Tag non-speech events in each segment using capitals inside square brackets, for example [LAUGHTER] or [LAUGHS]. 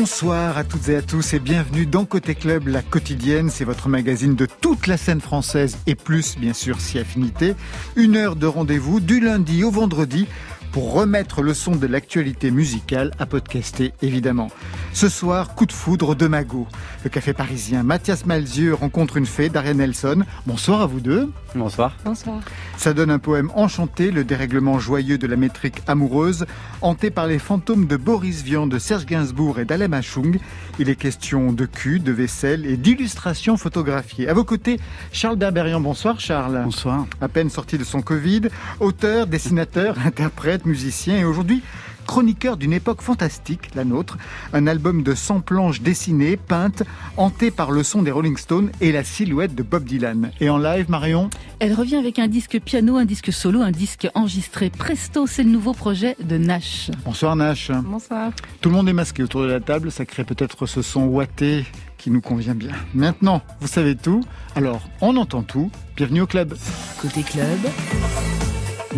Bonsoir à toutes et à tous et bienvenue dans Côté Club, la quotidienne. C'est votre magazine de toute la scène française et plus, bien sûr, si affinité. Une heure de rendez-vous du lundi au vendredi pour remettre le son de l'actualité musicale à podcaster, évidemment. Ce soir, coup de foudre de Mago. Le café parisien Mathias Malzieux rencontre une fée, Daria Nelson. Bonsoir à vous deux. Bonsoir. Bonsoir. Ça donne un poème enchanté, le dérèglement joyeux de la métrique amoureuse, hanté par les fantômes de Boris Vian, de Serge Gainsbourg et d'Alem Achung. Il est question de cul, de vaisselle et d'illustrations photographiées. À vos côtés, Charles Berberian. Bonsoir Charles. Bonsoir. À peine sorti de son Covid, auteur, dessinateur, [LAUGHS] interprète, musicien et aujourd'hui chroniqueur d'une époque fantastique, la nôtre, un album de 100 planches dessinées, peintes, hantées par le son des Rolling Stones et la silhouette de Bob Dylan. Et en live, Marion Elle revient avec un disque piano, un disque solo, un disque enregistré. Presto, c'est le nouveau projet de Nash. Bonsoir Nash. Bonsoir. Tout le monde est masqué autour de la table, ça crée peut-être ce son ouaté qui nous convient bien. Maintenant, vous savez tout, alors on entend tout. Bienvenue au club. Côté club,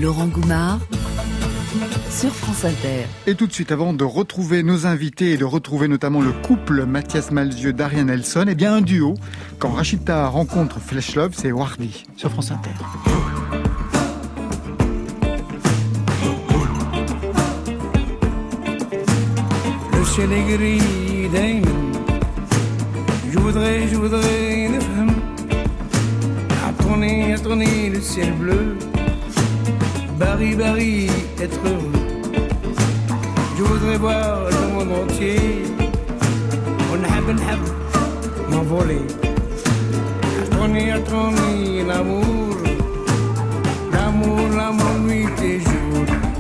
Laurent Goumard sur France Inter. Et tout de suite, avant de retrouver nos invités et de retrouver notamment le couple Mathias Malzieu d'Ariane Nelson, eh bien un duo. Quand Rachita rencontre Flesh Love, c'est Wardy sur France Inter. Le ciel est gris. Je voudrais, je voudrais, ne femme. Attendez, attendez, le ciel bleu. Barry Barry, être heureux. Je voudrais voir le monde entier. On habit habit, m'envoler. Attendez, attendez, l'amour. L'amour, l'amour, nuit et jour.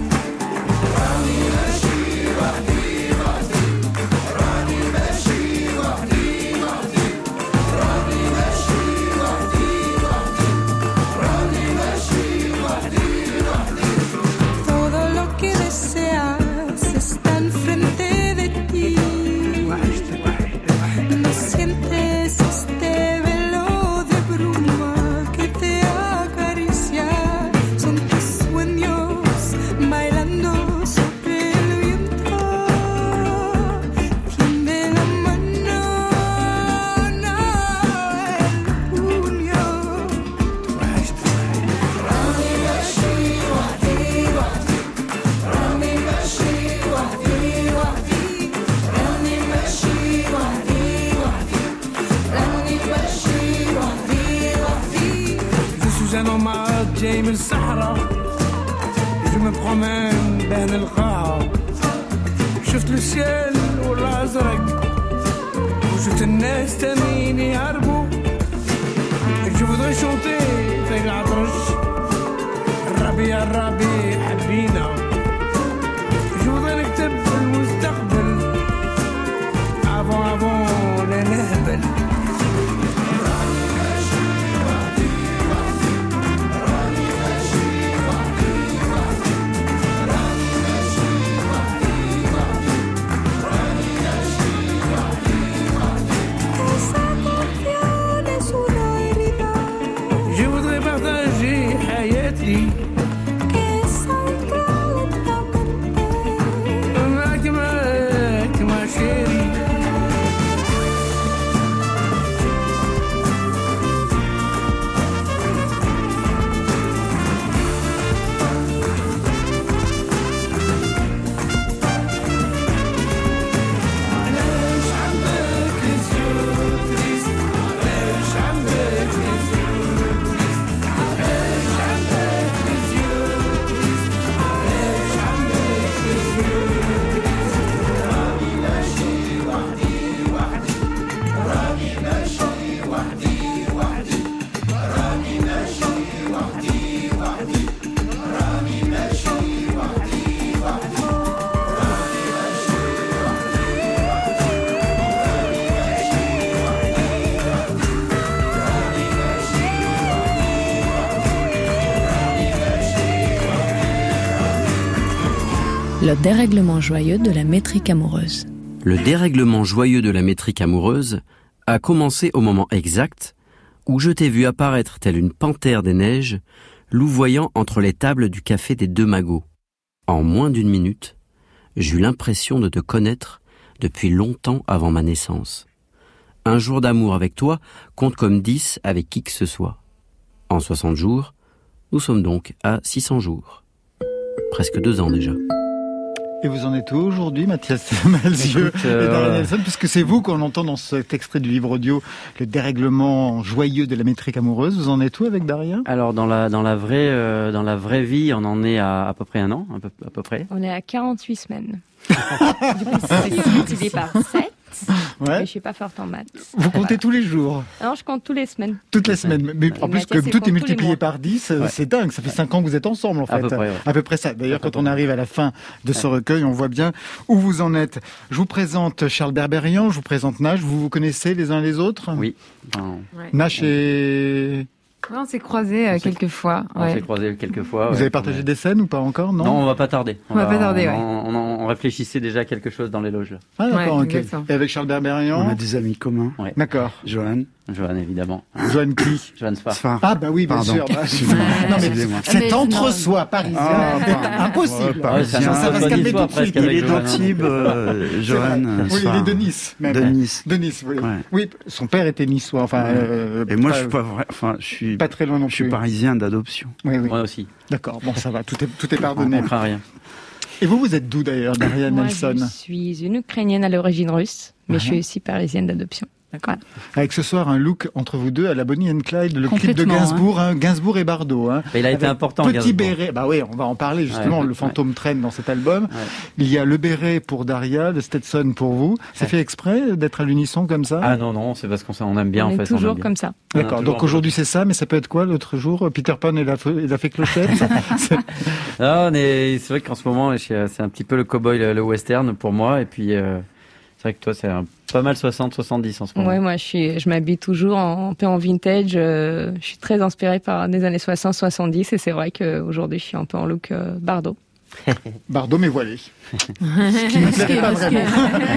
Dérèglement. Le dérèglement joyeux de la métrique amoureuse a commencé au moment exact où je t'ai vu apparaître telle une panthère des neiges, louvoyant entre les tables du café des deux magots. En moins d'une minute, j'eus l'impression de te connaître depuis longtemps avant ma naissance. Un jour d'amour avec toi compte comme 10 avec qui que ce soit. En 60 jours, nous sommes donc à 600 jours. Presque deux ans déjà. Et vous en êtes où aujourd'hui, Mathias Malzieu Écoute, et euh, Daria Nelson Puisque c'est vous qu'on entend dans cet extrait du livre audio, le dérèglement joyeux de la métrique amoureuse. Vous en êtes où avec Daria? Alors dans la dans la vraie euh, dans la vraie vie, on en est à à peu près un an, à peu, à peu près. On est à 48 semaines. [LAUGHS] du coup, c'est multiplié par 7. Mais Ouais. je suis pas forte en maths. Vous comptez tous les jours, Non, je compte tous les semaines. toutes les semaines. Mais en plus, comme tout est multiplié par 10, euh, Ouais. c'est dingue. Ça fait 5 ans que vous êtes ensemble, en fait. À peu près, ouais. À peu près ça. D'ailleurs, quand on arrive à la fin de ce recueil, on voit bien où vous en êtes. Je vous présente Charles Berberian, je vous présente Nash. Vous vous connaissez les uns les autres? Oui. Nash et... Ouais, on s'est croisés euh, On s'est- quelques fois. on ouais. s'est croisés quelques fois. Vous ouais. avez partagé des scènes ou pas encore Non, Non, on va pas tarder. On va pas tarder, ouais. On, on, réfléchissait déjà à quelque chose dans les loges. là. Ah d'accord, Ouais. Et avec Charles On a Berberian des amis communs. D'accord. Johan. Johan évidemment. Joanne qui Johan Sfar. Ah bah oui, bien Pardon. sûr. Bah, Excusez-moi. non mais Excusez-moi. cet Mais entre-soi parisien, Ah, [LAUGHS] impossible. Ouais, parisien. ça, ça va se calmer tout de suite. Il est Johan, d'Antibes, euh, C'est Johan. Oui, il est de Nice. Même. De Nice. De Nice, oui. Ouais. Oui, son père était niçois. Enfin, Ouais. euh, Et moi, pas, je suis pas vrai. Enfin, je suis, pas très loin non je suis plus. parisien d'adoption. Oui, oui. Moi aussi. D'accord. Bon, ça va. Tout est, tout est On, pardonné. on rien. Et vous, vous êtes d'où d'ailleurs, Daria Moi, Nelson? je suis une Ukrainienne à l'origine russe, mais Ouais. je suis aussi parisienne d'adoption. Voilà. Avec ce soir un look entre vous deux à la Bonnie and Clyde, le clip de Gainsbourg, hein, Gainsbourg et Bardot. Hein. Mais il a été important. Petit Gainsbourg. béret, bah oui, on va en parler justement. Ouais, le fantôme traîne dans cet album. Ouais. Il y a le béret pour Daria, le Stetson pour vous. C'est Ouais. fait exprès d'être à l'unisson comme ça? Ah non non, c'est parce qu'on aime bien on en est fait. on toujours bien. comme ça. D'accord. Donc aujourd'hui c'est ça, mais ça peut être quoi l'autre jour? Peter Pan et la, et la fée clochette [LAUGHS] [LAUGHS] C'est- vrai qu'en ce moment, c'est un petit peu le cowboy, le, le western pour moi. Et puis, euh, c'est vrai que toi, c'est pas mal 60-70 en ce moment. Ouais, moi, je suis, je m'habille toujours un peu en vintage. euh, je suis très inspirée par des années 60-70 et c'est vrai qu'aujourd'hui, je suis un peu en look euh, Bardot. [LAUGHS] Bardot mais voilé. [LAUGHS] Ce qui ne plairait pas vraiment.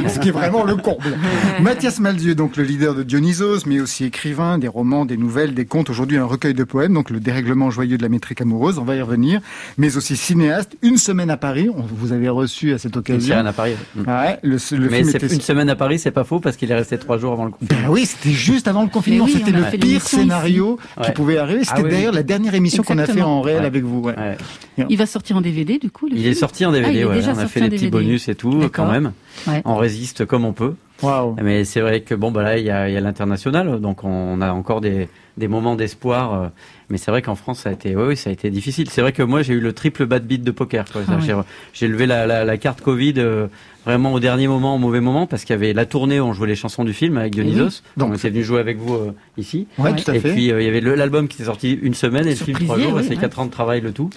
Ce qui est vraiment le comble. Mathias Malzieu, donc le leader de Dionysos, mais aussi écrivain des romans, des nouvelles, des contes. Aujourd'hui, un recueil de poèmes, donc le dérèglement joyeux de la métrique amoureuse. On va y revenir. Mais aussi cinéaste. Une semaine à Paris. On vous avez reçu à cette Une occasion. sirène à Paris. Ouais, le, le Mais film c'est était. une semaine à Paris, c'est pas faux parce qu'il est resté trois jours avant le confinement. Ben oui, c'était juste avant le confinement. Oui, c'était le pire scénario qui Ouais. pouvait arriver. C'était Ah oui, d'ailleurs oui. la dernière émission qu'on a fait en réel Ouais. avec vous. ouais. Ouais. Il va sortir en DVD du coup. Le Il film est sorti en DVD, Ah, ouais. déjà on a fait les petits bonus et tout quand même. Ouais. On résiste comme on peut. Waouh. Mais c'est vrai que bon, bah là, il y a, il y a l'international, donc on a encore des, des moments d'espoir. euh, Mais c'est vrai qu'en France, ça a été, oui, ça a été difficile. C'est vrai que moi, j'ai eu le triple bad beat de poker. quoi. Ah J'ai- J'ai levé la, la, la carte Covid euh, vraiment au dernier moment, au mauvais moment, parce qu'il y avait la tournée où on jouait les chansons du film avec Dionysos. Donc, Donc, on était venu jouer avec vous euh, ici. Ouais, tout à Et fait. puis euh, il y avait l'album qui était sorti une semaine et le film trois jours. oui, c'est ouais. quatre ans de travail le tout.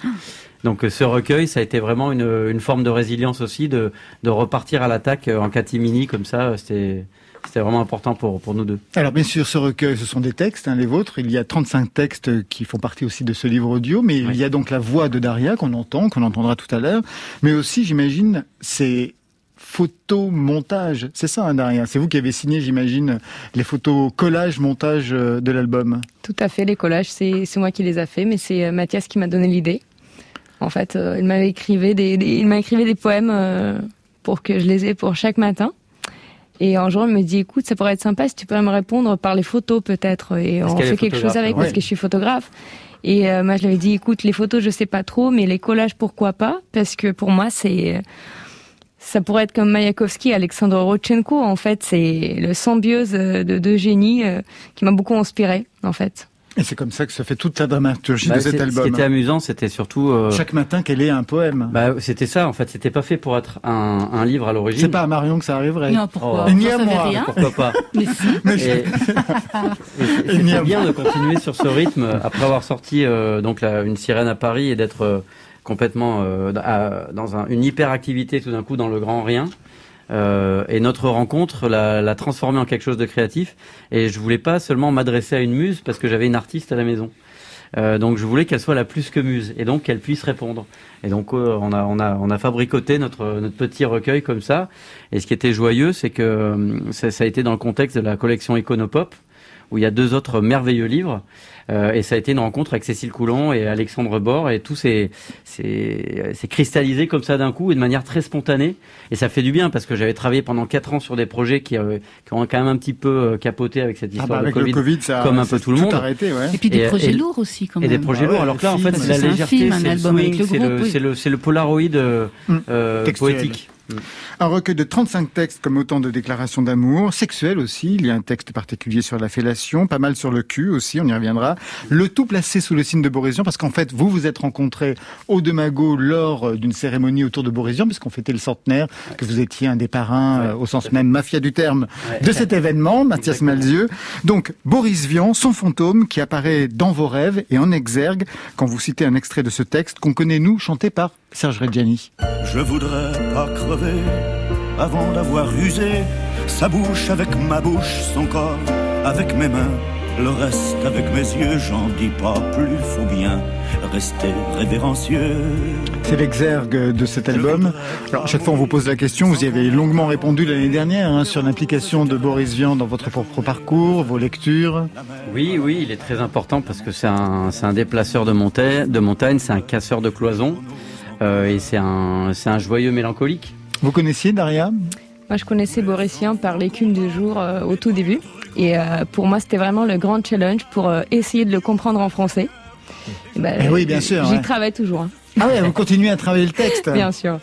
Donc euh, ce recueil, ça a été vraiment une, une forme de résilience aussi, de, de repartir à l'attaque en catimini comme ça. C'était c'était vraiment important pour pour nous deux. Alors bien sûr, ce recueil, ce sont des textes, hein, les vôtres. Il y a 35 textes qui font partie aussi de ce livre audio, mais il y a donc la voix de Daria qu'on entend, qu'on entendra tout à l'heure, mais aussi, j'imagine, c'est photomontage. C'est ça, hein, Daria C'est vous qui avez signé, j'imagine, les photos collage, montage euh, de l'album. Tout à fait, les collages, c'est c'est moi qui les a fait, mais c'est euh, Mathias qui m'a donné l'idée. En fait, euh, il m'avait écrivé des, des- il m'a écrivé des poèmes euh, pour que je les ai pour chaque matin. Et un jour, il me dit, écoute, ça pourrait être sympa si tu pourrais me répondre par les photos peut-être. Et on fait quelque chose avec ouais. parce que je suis photographe. Et euh, moi, je lui avais dit, écoute, les photos, je sais pas trop, mais les collages, pourquoi pas? Parce que pour moi, c'est ça pourrait être comme Mayakovsky, Alexandre Rodchenko. En fait, c'est le symbiose euh, de deux génies euh, qui m'a beaucoup inspiré, en fait. Et c'est comme ça que se fait toute la dramaturgie Bah, de cet c'est- Ce album. qui était amusant, c'était surtout. euh, Chaque matin qu'elle ait un poème? bah, c'était ça en fait. C'était pas fait pour être un, un livre à l'origine. c'est pas à Marion que ça arriverait. Non, pourquoi? Oh. Et ni à moi. rien? Pourquoi pas? [LAUGHS] Mais si. Mais [LAUGHS] Et, c'est- bien de continuer sur ce rythme après avoir sorti euh, donc la- une sirène à Paris et d'être euh, complètement euh, à- dans un- une hyperactivité tout d'un coup dans le grand rien. Euh, et notre rencontre l'a, l'a transformé en quelque chose de créatif. Et je voulais pas seulement m'adresser à une muse parce que j'avais une artiste à la maison. Euh, donc je voulais qu'elle soit la plus que muse et donc qu'elle puisse répondre. Et donc euh, on a on a on a fabricoté notre notre petit recueil comme ça. Et ce qui était joyeux, c'est que euh, ça, ça a été dans le contexte de la collection Iconopop où il y a deux autres merveilleux livres. Euh, et ça a été une rencontre avec Cécile Coulon et Alexandre Bord et tout s'est s'est s'est cristallisé comme ça d'un coup et de manière très spontanée. Et ça fait du bien parce que j'avais travaillé pendant quatre ans sur des projets qui, euh, qui ont quand même un petit peu euh, capoté avec cette Ah histoire bah, avec de Covid, le Covid, ça comme un peu tout le monde. arrêté, ouais. Et puis des Et- projets et- lourds aussi, quand Et même. des projets Ah ouais, lourds. Alors que là, en fait, c'est la légèreté, film, un c'est le le le, le, polaroid euh, Mm. euh, Un recueil de 35 textes comme autant de déclarations d'amour, sexuelles aussi. Il y a un texte particulier sur la fellation, pas mal sur le cul aussi, on y reviendra. Le tout placé sous le signe de Borésian parce qu'en fait, vous vous êtes rencontrés au de Mago lors euh, d'une cérémonie autour de Borésian puisqu'on fêtait le centenaire, que vous étiez un des parrains, euh, au sens même mafia du terme, Ouais. de cet événement, Mathias. Malzieux. Donc, Boris Vian, son fantôme qui apparaît dans vos rêves et en exergue quand vous citez un extrait de ce texte qu'on connaît nous, chanté par Serge Reggiani. Je voudrais pas crever avant d'avoir usé sa bouche avec ma bouche, son corps avec mes mains, le reste avec mes yeux. J'en dis pas plus, faut bien rester révérencieux. C'est l'exergue de cet album. Alors, à chaque fois, on vous pose la question. Vous y avez longuement répondu l'année dernière hein, sur l'implication de Boris Vian dans votre propre parcours, vos lectures. Oui, oui, il est très important parce que c'est un, déplaceur de montagne, de montagne, c'est un casseur de cloisons et c'est un, c'est un joyeux mélancolique. Vous connaissiez Daria? Moi, je connaissais Borisien par l'écume du jour euh, au tout début. Et euh, pour moi, c'était vraiment le grand challenge pour euh, essayer de le comprendre en français. Et ben, Eh oui, bien sûr, J'y ouais. travaille toujours, hein, Ah ouais, vous continuez à travailler le texte. [LAUGHS] bien sûr.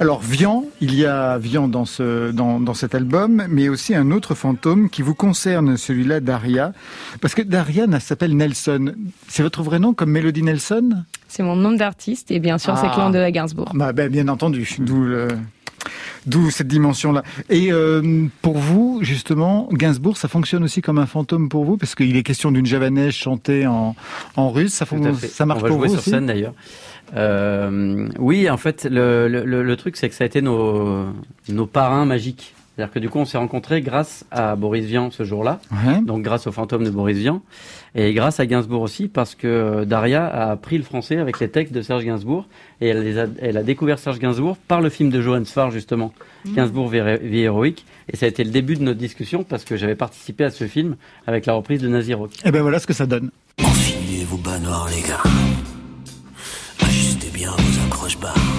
Alors Vian, il y a Vian dans ce dans, dans cet album, mais aussi un autre fantôme qui vous concerne, celui-là Daria, parce que Daria elle s'appelle Nelson. C'est votre vrai nom comme Mélodie Nelson? C'est mon nom d'artiste et bien sûr, c'est Ah. Clan de la Gainsbourg. Bah, ben, bien entendu, d'où le- D'où cette dimension-là. Et euh, pour vous, justement, Gainsbourg, ça fonctionne aussi comme un fantôme pour vous, parce qu'il est question d'une javanaise chantée en, en russe. Ça, Tout fon- à fait. ça marche On va pour jouer vous sur aussi? scène d'ailleurs. Euh, oui, en fait, le, le, le- le truc, c'est que ça a été nos, nos parrains magiques. C'est-à-dire que du coup, on s'est rencontrés grâce à Boris Vian ce jour-là, Ouais. donc grâce au fantôme de Boris Vian, et grâce à Gainsbourg aussi, parce que Daria a appris le français avec les textes de Serge Gainsbourg, et elle, les a, elle a découvert Serge Gainsbourg par le film de Johann Sfar, justement, Gainsbourg vie, vie héroïque, et ça a été le début de notre discussion, parce que j'avais participé à ce film avec la reprise de Nazi Rock. Et ben voilà ce que ça donne. Enfilez vos bas noirs, les gars. Ajustez bien vos accroches-barres. On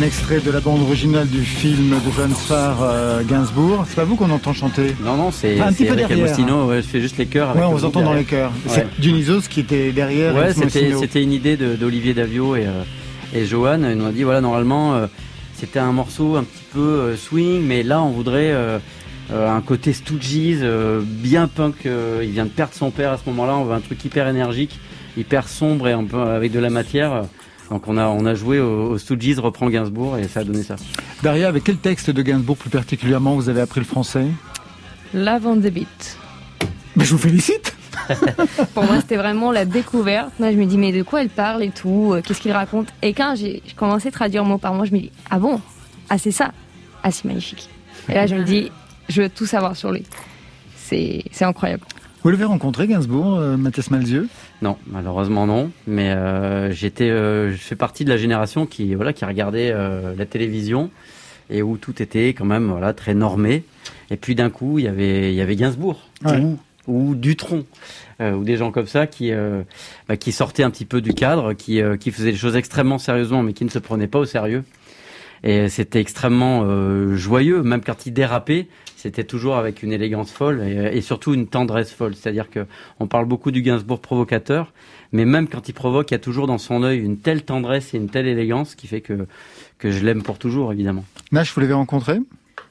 Un extrait de la bande originale du film de Johann Sfar euh, Gainsbourg. C'est pas vous qu'on entend chanter Non, non, c'est un petit peu Eric derrière, Agostino, ouais, je fais juste les chœurs. avec Ouais, on vous entend dans les chœurs. Ouais. C'est Dionysos qui était derrière. Ouais, c'était une idée d'Olivier Davio et, euh, et Johan. Ils nous ont dit voilà, normalement, euh, c'était un morceau un petit peu swing, mais là, on voudrait un côté Stooges, bien punk. il vient de perdre son père à ce moment-là. On veut un truc hyper énergique, hyper sombre et un peu avec de la matière. Donc on a, on a joué au, au Stooges, reprend Gainsbourg et ça a donné ça. Daria, avec quel texte de Gainsbourg plus particulièrement vous avez appris le français? L'avant the beat. Mais je vous félicite [LAUGHS] Pour moi, c'était vraiment la découverte. Moi, je me dis, mais de quoi elle parle et tout euh, Qu'est-ce qu'il raconte? Et quand j'ai commencé à traduire mot par mot, je me dis, ah bon? Ah, c'est ça? Ah, c'est magnifique. Et là, je me dis, je veux tout savoir sur lui. C'est c'est incroyable. Vous l'avez rencontré, Gainsbourg, euh, Mathias Malzieux? Non, malheureusement non. Mais euh, j'étais, euh, je fais partie de la génération qui, voilà, qui regardait euh, la télévision et où tout était quand même, voilà, très normé. Et puis d'un coup, il y avait, il y avait Gainsbourg Ouais. ou, ou Dutronc ou des gens comme ça qui, bah, qui sortaient un petit peu du cadre, qui, qui faisaient les choses extrêmement sérieusement, mais qui ne se prenaient pas au sérieux. Et c'était extrêmement euh, joyeux, même quand il dérapait, c'était toujours avec une élégance folle et, et surtout une tendresse folle. C'est-à-dire que on parle beaucoup du Gainsbourg provocateur, mais même quand il provoque, il y a toujours dans son œil une telle tendresse et une telle élégance qui fait que que je l'aime pour toujours, évidemment. Nash, vous l'avez rencontré?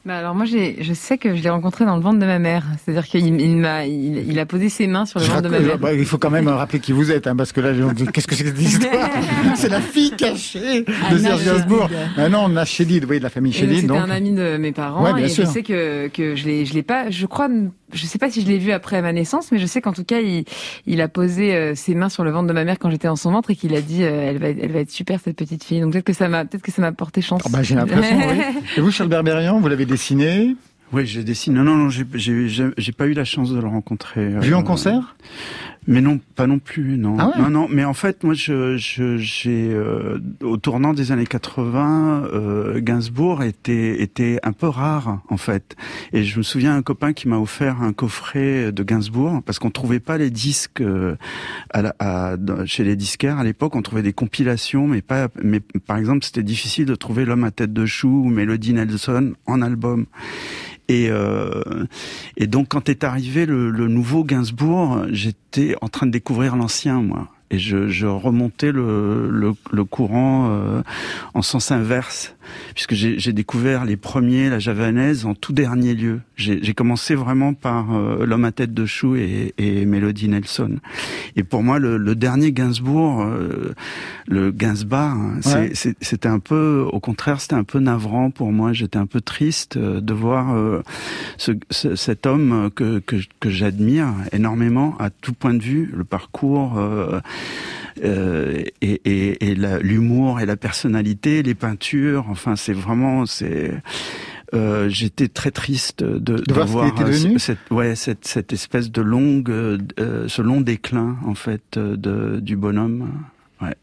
Bah alors moi, je sais que je l'ai rencontré dans le ventre de ma mère. C'est-à-dire qu'il il m'a, il, il a posé ses mains sur le Je ventre de ma mère. bah, il faut quand même rappeler qui vous êtes, hein, parce que là, qu'est-ce que c'est que cette histoire [LAUGHS] [LAUGHS] C'est la fille cachée de Anna Serge. Gainsbourg. Ah non, on a Chédid, oui, de la famille Chédid. C'était un ami de mes parents Ouais, bien et sûr. je sais que que je l'ai je l'ai pas je crois je sais pas si je l'ai vu après ma naissance mais je sais qu'en tout cas il il a posé euh, ses mains sur le ventre de ma mère quand j'étais dans son ventre et qu'il a dit euh, elle va elle va être super cette petite fille donc peut-être que ça m'a peut-être que ça m'a porté chance. Ah bah, j'ai l'impression, oui. [LAUGHS] Et vous, Charles Berberian, vous l'avez dessiné? Oui, j'ai dessiné. Non, non, non, j'ai- pas eu la chance de le rencontrer. Vu euh, en concert? Mais non, pas non plus, non. Ah ouais non, non. Mais en fait, moi, je, je, j'ai euh, au tournant des années 80, euh, Gainsbourg était était un peu rare, en fait. Et je me souviens un copain qui m'a offert un coffret de Gainsbourg parce qu'on trouvait pas les disques euh, à la- à- chez les disquaires à l'époque. On trouvait des compilations, mais pas. Mais par exemple, c'était difficile de trouver l'homme à tête de chou ou Melody Nelson en album. Et, euh, et donc quand est arrivé le, nouveau Gainsbourg, j'étais en train de découvrir l'ancien, moi. Et je, remontais le courant euh, en sens inverse, puisque j'ai découvert les premiers, la javanaise, en tout dernier lieu. J'ai commencé vraiment par euh, L'homme à tête de chou et, et Melody Nelson. Et pour moi, le, le dernier Gainsbourg, euh, le Gainsbar, hein, Ouais. c'était un peu, au contraire, c'était un peu navrant pour moi. J'étais un peu triste euh, de voir euh, ce, ce- cet homme que, que, que j'admire énormément à tout point de vue, le parcours euh, et, et, et l'humour et la personnalité, les peintures. Enfin, c'est vraiment, c'est. Euh, j'étais très triste de, de, voir ce euh, devenu cette, ouais, cette, cette espèce de longue, euh, euh, ce long déclin en fait euh, de, du bonhomme. Ouais.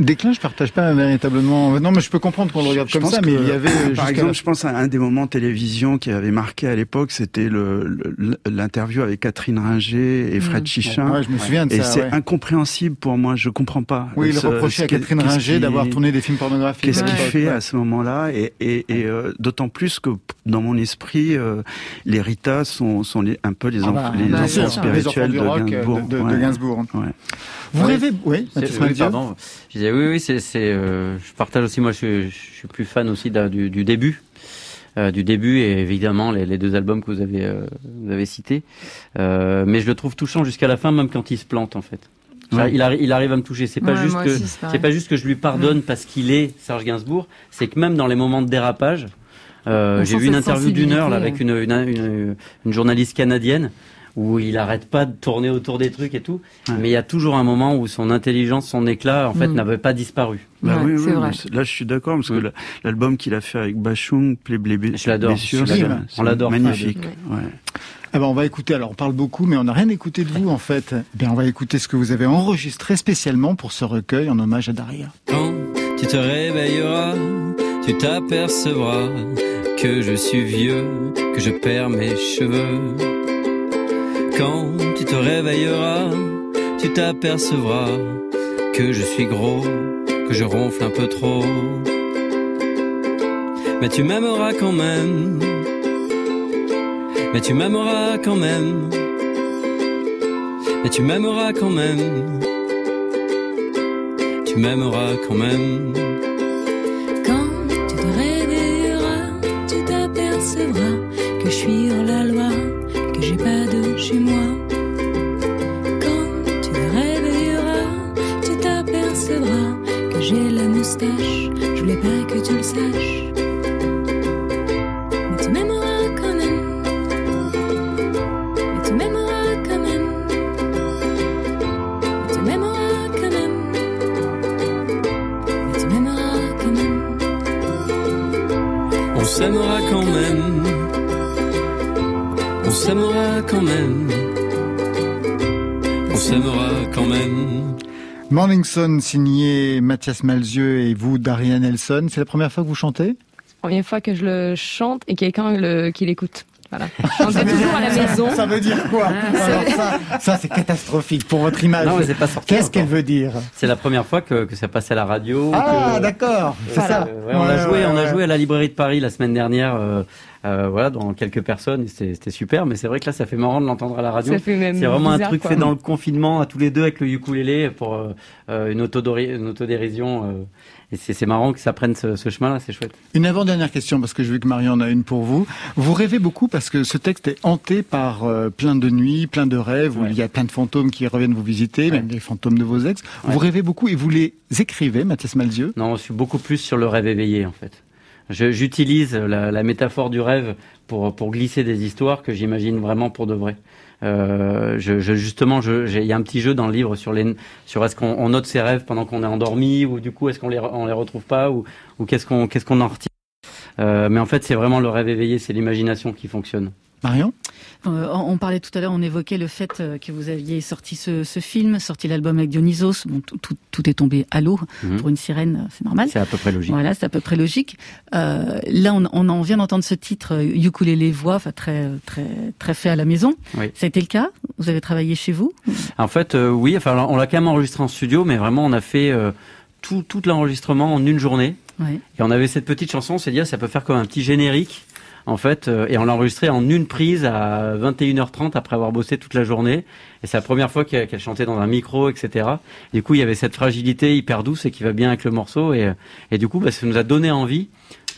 Déclin, je partage pas véritablement. Non, mais je peux comprendre qu'on le regarde Je comme ça, mais il y avait. par exemple, la- je pense à un des moments télévision qui avait marqué à l'époque, c'était le- le- l'interview avec Catherine Ringer et Fred Mmh. Chichin. Ouais, je me souviens de et ça, c'est ouais. incompréhensible pour moi, je comprends pas. Oui, il reprochait à Catherine Ringer d'avoir tourné des films pornographiques. Qu'est-ce qu'il fait ouais. à ce moment-là Et, et, et euh, d'autant plus que dans mon esprit, euh, les Rita sont, sont les, un peu les, Ah bah, les enfants les spirituels enfants de Gainsbourg. de- de- de. Gainsbourg. Ouais. Vous rêvez Oui, C'est- pardon. Je disais oui, oui, c'est, c'est, euh, je partage aussi. Moi, je, je suis plus fan aussi du, du début, euh, du début et évidemment les, les deux albums que vous avez, euh, vous avez cités. Euh, mais je le trouve touchant jusqu'à la fin, même quand il se plante en fait. Ouais. Il, arri- il arrive à me toucher. C'est pas Ouais, juste que aussi, c'est pas juste que je lui pardonne parce qu'il est Serge Gainsbourg. C'est que même dans les moments de dérapage, euh, j'ai vu une interview d'une heure là, avec sensibilité, une, une, une, une journaliste canadienne où il arrête pas de tourner autour des trucs et tout. Ouais. Mais il y a toujours un moment où son intelligence, son éclat, en fait, Mm. n'avait pas disparu. Bah Ouais, oui, oui, vrai. là je suis d'accord parce que Mm. la- l'album qu'il a fait avec Bachung, Plé Blé Blé- Je l'adore, On l'adore. magnifique. Ouais. Ouais. Ah ben, on va écouter, alors on parle beaucoup, mais on n'a rien écouté de vous en fait. Eh Bien, on va écouter ce que vous avez enregistré spécialement pour ce recueil en hommage à Daria. Quand tu te réveilleras, tu t'apercevras que je suis vieux, que je perds mes cheveux. Quand tu te réveilleras, tu t'apercevras que je suis gros, que je ronfle un peu trop. Mais tu m'aimeras quand même. Mais tu m'aimeras quand même. Mais tu m'aimeras quand même. Tu m'aimeras quand même. Quand tu te réveilleras, tu t'apercevras que je suis hors la loi, j'ai pas de chez moi. Quand tu te réveilleras, tu t'apercevras que j'ai la moustache. Je voulais pas que tu le saches. Mais tu m'aimeras quand même. Mais tu m'aimeras quand même. Mais tu m'aimeras quand même. Mais tu m'aimeras quand même. On s'aimera s'aimera quand même. On s'aimera quand même. Morning Sun, signé Mathias Malzieu et vous, Daria Nelson. C'est la première fois que vous chantez? Première fois que je le chante et quelqu'un le, qui l'écoute. Voilà. [LAUGHS] Je chantais toujours à la maison. Ça veut dire quoi? Alors ça, ça c'est catastrophique pour votre image. Non, mais c'est pas sorti. Qu'est-ce qu'elle veut dire? C'est la première fois que, que ça passait à la radio. Ah, que- d'accord, c'est ça. ouais, on a Ouais, joué, ouais, on a joué à la librairie de Paris la semaine dernière euh, euh, voilà, dans quelques personnes. et C'était super, mais c'est vrai que là, ça fait marrant de l'entendre à la radio. Ça fait même C'est vraiment un truc quoi. fait dans le confinement, à tous les deux avec le ukulélé pour euh, euh, une, une autodérision. euh, et c'est marrant que ça prenne ce, ce chemin-là, c'est chouette. Une avant-dernière question, parce que je veux que Marion en a une pour vous. Vous rêvez beaucoup parce que ce texte est hanté par euh, plein de nuits, plein de rêves, où Ouais. il y a plein de fantômes qui reviennent vous visiter, même les fantômes de vos ex. Vous rêvez beaucoup et vous les écrivez, Mathias Malzieux? Non, je suis beaucoup plus sur le rêve éveillé en fait. J'utilise la, la métaphore du rêve pour, pour glisser des histoires que j'imagine vraiment pour de vrai. Euh, je, je- justement, il y a un petit jeu dans le livre sur les, sur est-ce qu'on on note ses rêves pendant qu'on est endormi ou du coup est-ce qu'on les, on les retrouve pas ou, ou qu'est-ce qu'on qu'est-ce qu'on en retire? Euh, mais en fait, c'est vraiment le rêve éveillé, c'est l'imagination qui fonctionne. Marion Euh, on on parlait tout à l'heure, on évoquait le fait euh, que vous aviez sorti ce, ce film, sorti l'album avec Dionysos. Bon, tout, tout- tout est tombé à l'eau Mhm. pour une sirène, euh, c'est normal. C'est à peu près logique. Voilà, c'est à peu près logique. Euh, là, on, on en vient d'entendre ce titre ukulélé voix, enfin très très très fait à la maison. Oui. Ça a été le cas? Vous avez travaillé chez vous? En fait, euh, oui. Enfin, on l'a quand même enregistré en studio, mais vraiment, on a fait tout, tout l'enregistrement en une journée. Et on avait cette petite chanson, on s'est dit, ah, ça peut faire comme un petit générique, en fait, euh, et on l'a enregistré en une prise à 21h30 après avoir bossé toute la journée. Et c'est la première fois qu'elle chantait dans un micro, etc. Du coup, il y avait cette fragilité hyper douce et qui va bien avec le morceau. Et, et du coup, bah, ça nous a donné envie.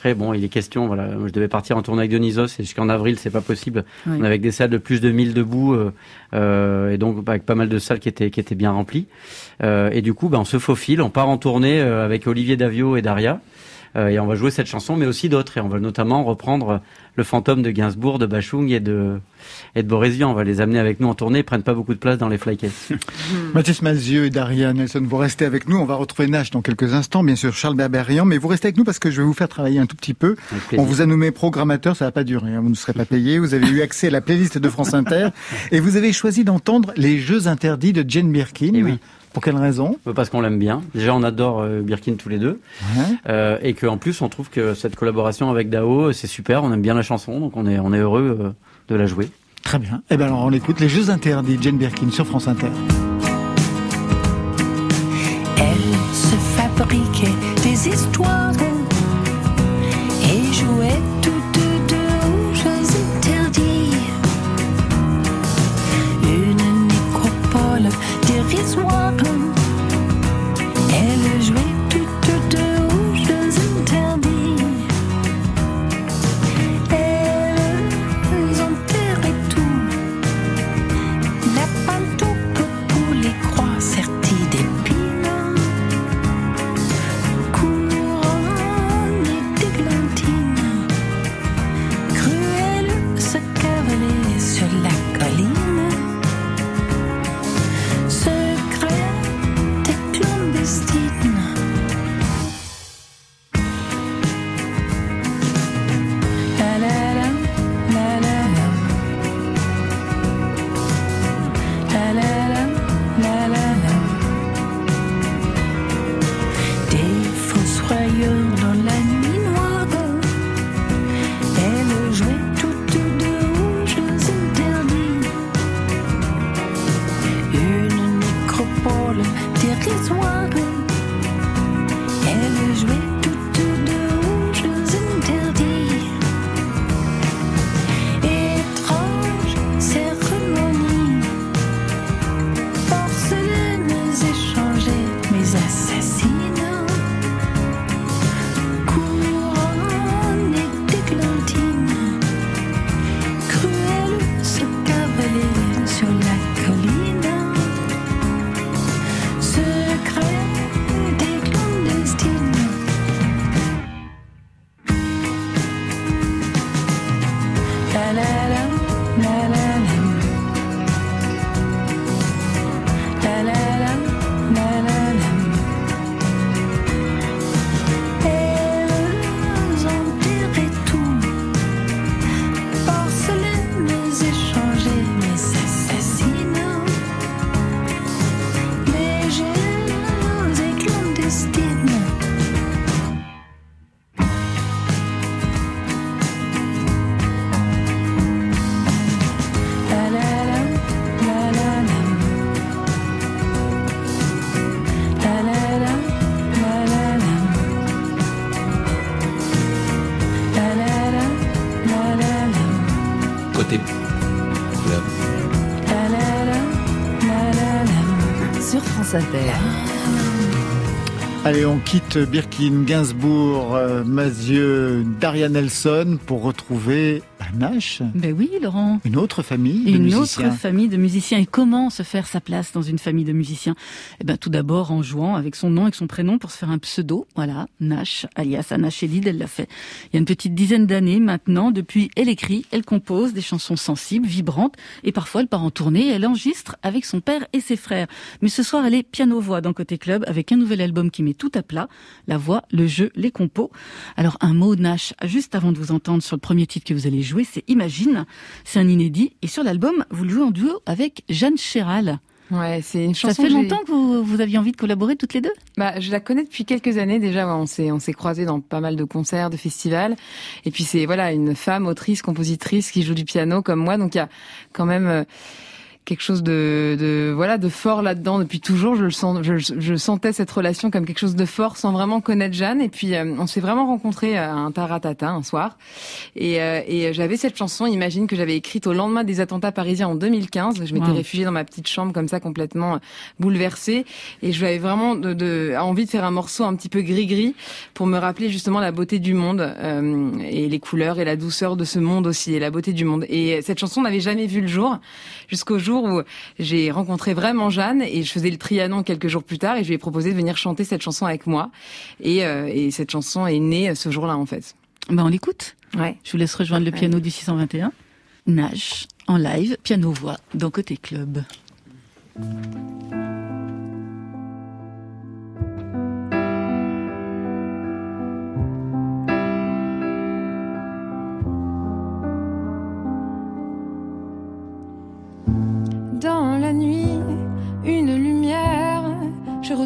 Après, bon, il est question, voilà, moi, je devais partir en tournée avec Dionysos et jusqu'en avril, c'est pas possible. Oui. On avait des salles de plus de 1000 debout, euh, euh, et donc bah, avec pas mal de salles qui étaient, qui étaient bien remplies. Euh, et du coup, bah, on se faufile, on part en tournée euh, avec Olivier Davio et Daria. Euh, et on va jouer cette chanson, mais aussi d'autres. Et on va notamment reprendre le fantôme de Gainsbourg, de Bachung et de, et de Borésian. On va les amener avec nous en tournée. Ils prennent pas beaucoup de place dans les flycases. [LAUGHS] Mathias Malzieux et Daria Nelson, vous restez avec nous. On va retrouver Nash dans quelques instants, bien sûr Charles Berberian, mais vous restez avec nous parce que je vais vous faire travailler un tout petit peu. On vous a nommé programmateur, ça va pas durer, hein, vous ne serez pas payé. Vous avez eu accès à la playlist de France Inter [LAUGHS] et vous avez choisi d'entendre les jeux interdits de Jane Birkin. Eh oui. Pour quelle raison? Parce qu'on l'aime bien. Déjà, on adore euh, Birkin tous les deux. Ouais. Euh, et qu'en plus, on trouve que cette collaboration avec Dao, c'est super. On aime bien la chanson, donc on est, on est heureux euh, de la jouer. Très bien. Eh ben alors on écoute les jeux interdits Jane Birkin sur France Inter. Allez, on quitte Birkin, Gainsbourg, euh, Mazieux, Daria Nelson pour retrouver Nash. Ben oui, Laurent. Une autre famille de Une musiciens. autre famille de musiciens. Et comment se faire sa place dans une famille de musiciens? Eh ben, tout d'abord en jouant avec son nom et son prénom pour se faire un pseudo. Voilà, Nash, alias Anna Chédid, elle l'a fait. Il y a une petite dizaine d'années maintenant. Depuis, elle écrit, elle compose des chansons sensibles, vibrantes, et parfois elle part en tournée et elle enregistre avec son père et ses frères. Mais ce soir, elle est piano-voix dans Côté Club avec un nouvel album qui met tout à plat. La voix, le jeu, les compos. Alors, un mot Nash, juste avant de vous entendre sur le premier titre que vous allez jouer, c'est Imagine. C'est un inédit. Et sur l'album, vous le jouez en duo avec Jeanne Chéral. Ouais, c'est une Ça chanson. fait que j'ai- longtemps que vous, vous aviez envie de collaborer toutes les deux? Bah, je la connais depuis quelques années déjà. ouais, on s'est on s'est croisés dans pas mal de concerts, de festivals. Et puis c'est voilà une femme autrice, compositrice qui joue du piano comme moi. Donc il y a quand même euh, quelque chose de, de voilà de fort là-dedans depuis toujours. Je le sens, je, je sentais cette relation comme quelque chose de fort sans vraiment connaître Jeanne. Et puis euh, on s'est vraiment rencontrés à un taratata un soir. Et, euh, et j'avais cette chanson, imagine que j'avais écrite au lendemain des attentats parisiens en 2015. Je m'étais Wow. réfugiée dans ma petite chambre comme ça complètement euh, bouleversée. Et j'avais vraiment de, de, envie de faire un morceau un petit peu gris-gris pour me rappeler justement la beauté du monde euh, et les couleurs et la douceur de ce monde aussi et la beauté du monde. Et cette chanson n'avait jamais vu le jour jusqu'au jour où j'ai rencontré vraiment Jeanne et je faisais le Trianon quelques jours plus tard et je lui ai proposé de venir chanter cette chanson avec moi. Et, euh, et cette chanson est née ce jour-là en fait. Ben on l'écoute. Ouais. Je vous laisse rejoindre le piano du 621. Nash, en live, piano-voix, dans Côté Club.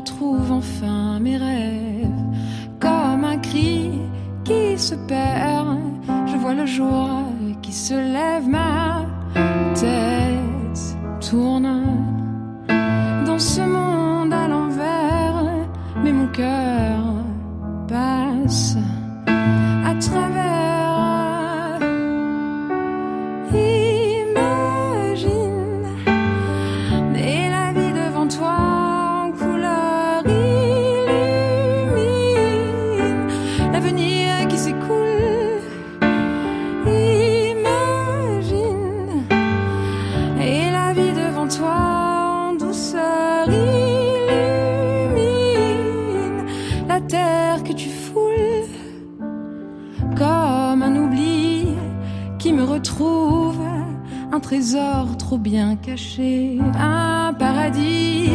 Retrouve enfin mes rêves. Comme un cri qui se perd, je vois le jour qui se lève, ma tête tourne dans ce monde à l'envers, mais mon cœur passe trésor trop bien caché, un paradis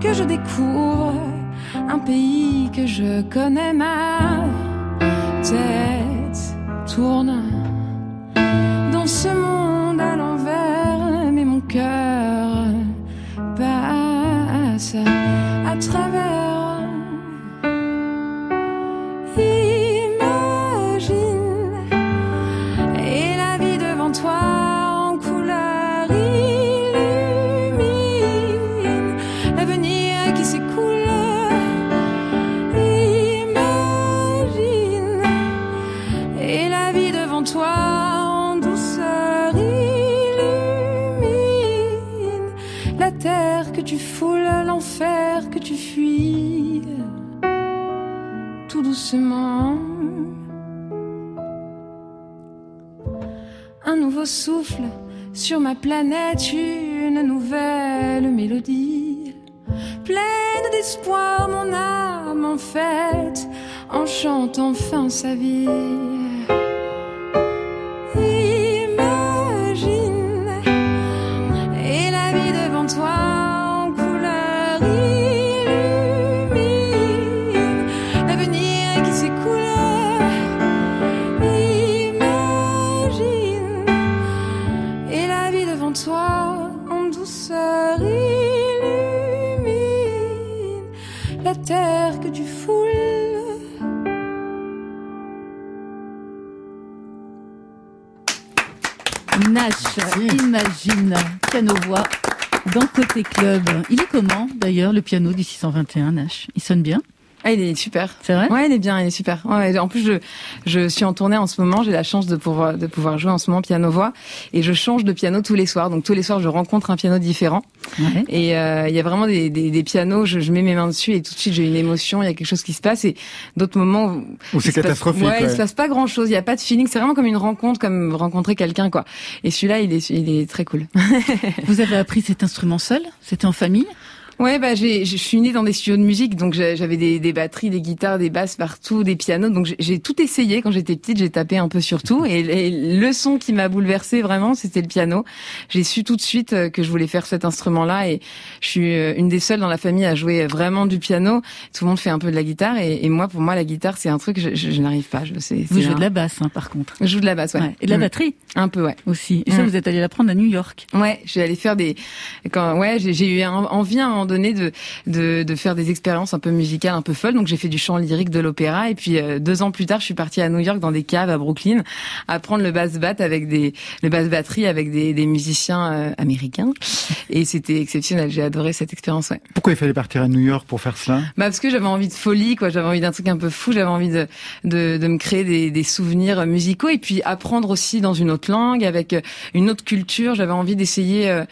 que je découvre, un pays que je connais, ma tête tourne dans ce monde souffle sur ma planète, une nouvelle mélodie. Pleine d'espoir, mon âme en fête, enchante enfin sa vie. Imagine, piano-voix, dans Côté Club. Il est comment, d'ailleurs, le piano du 621, Nash? Il sonne bien? Ah, il est super. C'est vrai Ouais, il est bien, il est super. Ouais, en plus, je, je suis en tournée en ce moment. J'ai la chance de pouvoir, de pouvoir jouer en ce moment piano-voix. Et je change de piano tous les soirs. Donc, tous les soirs, je rencontre un piano différent. Ouais. Et euh, il y a vraiment des, des, des pianos, je, je mets mes mains dessus et tout de suite, j'ai une émotion, il y a quelque chose qui se passe. Et d'autres moments où... Ou c'est passe- catastrophique, Ouais, il se passe pas grand-chose. Il y a pas de feeling. C'est vraiment comme une rencontre, comme rencontrer quelqu'un, quoi. Et celui-là, il est, il est très cool. [LAUGHS] Vous avez appris cet instrument seul? C'était en famille? Ouais, bah j'ai, je suis née dans des studios de musique, donc j'ai- j'avais des, des batteries, des guitares, des basses partout, des pianos, donc j'ai- j'ai tout essayé. Quand j'étais petite, j'ai tapé un peu sur tout, et, et le son qui m'a bouleversée vraiment, c'était le piano. J'ai su tout de suite euh, que je voulais faire cet instrument-là, et je suis euh, une des seules dans la famille à jouer vraiment du piano. Tout le monde fait un peu de la guitare, et, et moi, pour moi, la guitare, c'est un truc, je, je, je n'arrive pas. Je sais. Vous jouez de la basse, hein, par contre. Je joue de la basse, ouais. Ouais. Et de la Mm. batterie Un peu, ouais. aussi. Et ça, Mm. vous êtes allé l'apprendre à New York. Ouais, je suis allée faire des quand ouais, j'ai j'ai eu envie un donné de, de de faire des expériences un peu musicales, un peu folles. Donc j'ai fait du chant lyrique, de l'opéra et puis euh, deux ans plus tard, je suis partie à New York dans des caves à Brooklyn apprendre le bass bat avec des le bass batterie avec des, des musiciens euh, américains et c'était exceptionnel. J'ai adoré cette expérience, ouais. Pourquoi il fallait partir à New York pour faire cela? Bah parce que j'avais envie de folie, quoi. J'avais envie d'un truc un peu fou. J'avais envie de, de de me créer des, des souvenirs musicaux et puis apprendre aussi dans une autre langue, avec euh, une autre culture. J'avais envie d'essayer, euh,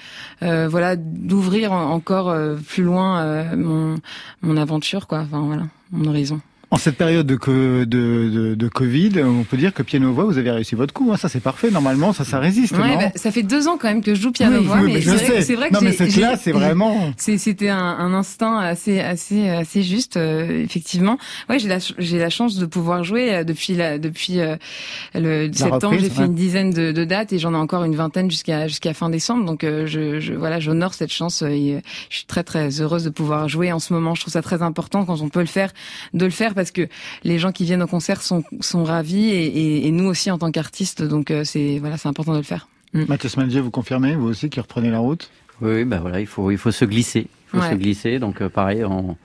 euh, voilà, d'ouvrir en- encore euh, plus loin euh, mon mon aventure, quoi. Enfin voilà, mon horizon. En cette période de, de, de, de Covid, on peut dire que piano-voix, vous avez réussi votre coup. hein. Ça, c'est parfait. Normalement, ça, ça résiste, Ouais, non bah, ça fait deux ans quand même que je joue piano voix, Oui, mais, mais c'est vrai, que Non, mais cette là, c'est vraiment- c'était un, un instinct assez assez assez juste, euh, effectivement. Ouais, j'ai la j'ai la chance de pouvoir jouer euh, depuis la depuis euh, le septembre. J'ai fait ouais. une dizaine de, de dates et j'en ai encore une vingtaine jusqu'à jusqu'à fin décembre. Donc euh, je, je voilà, j'honore cette chance euh, et euh, je suis très très heureuse de pouvoir jouer en ce moment. Je trouve ça très important quand on peut le faire, de le faire parce que les gens qui viennent au concert sont sont ravis et, et, et nous aussi en tant qu'artistes. Donc euh, c'est voilà, c'est important de le faire. Mathias Maldier, vous confirmez, vous aussi, qui reprenez la route? Oui, oui, bah voilà, il faut, il faut se glisser. Il faut Ouais. se glisser. Donc, euh, pareil, on,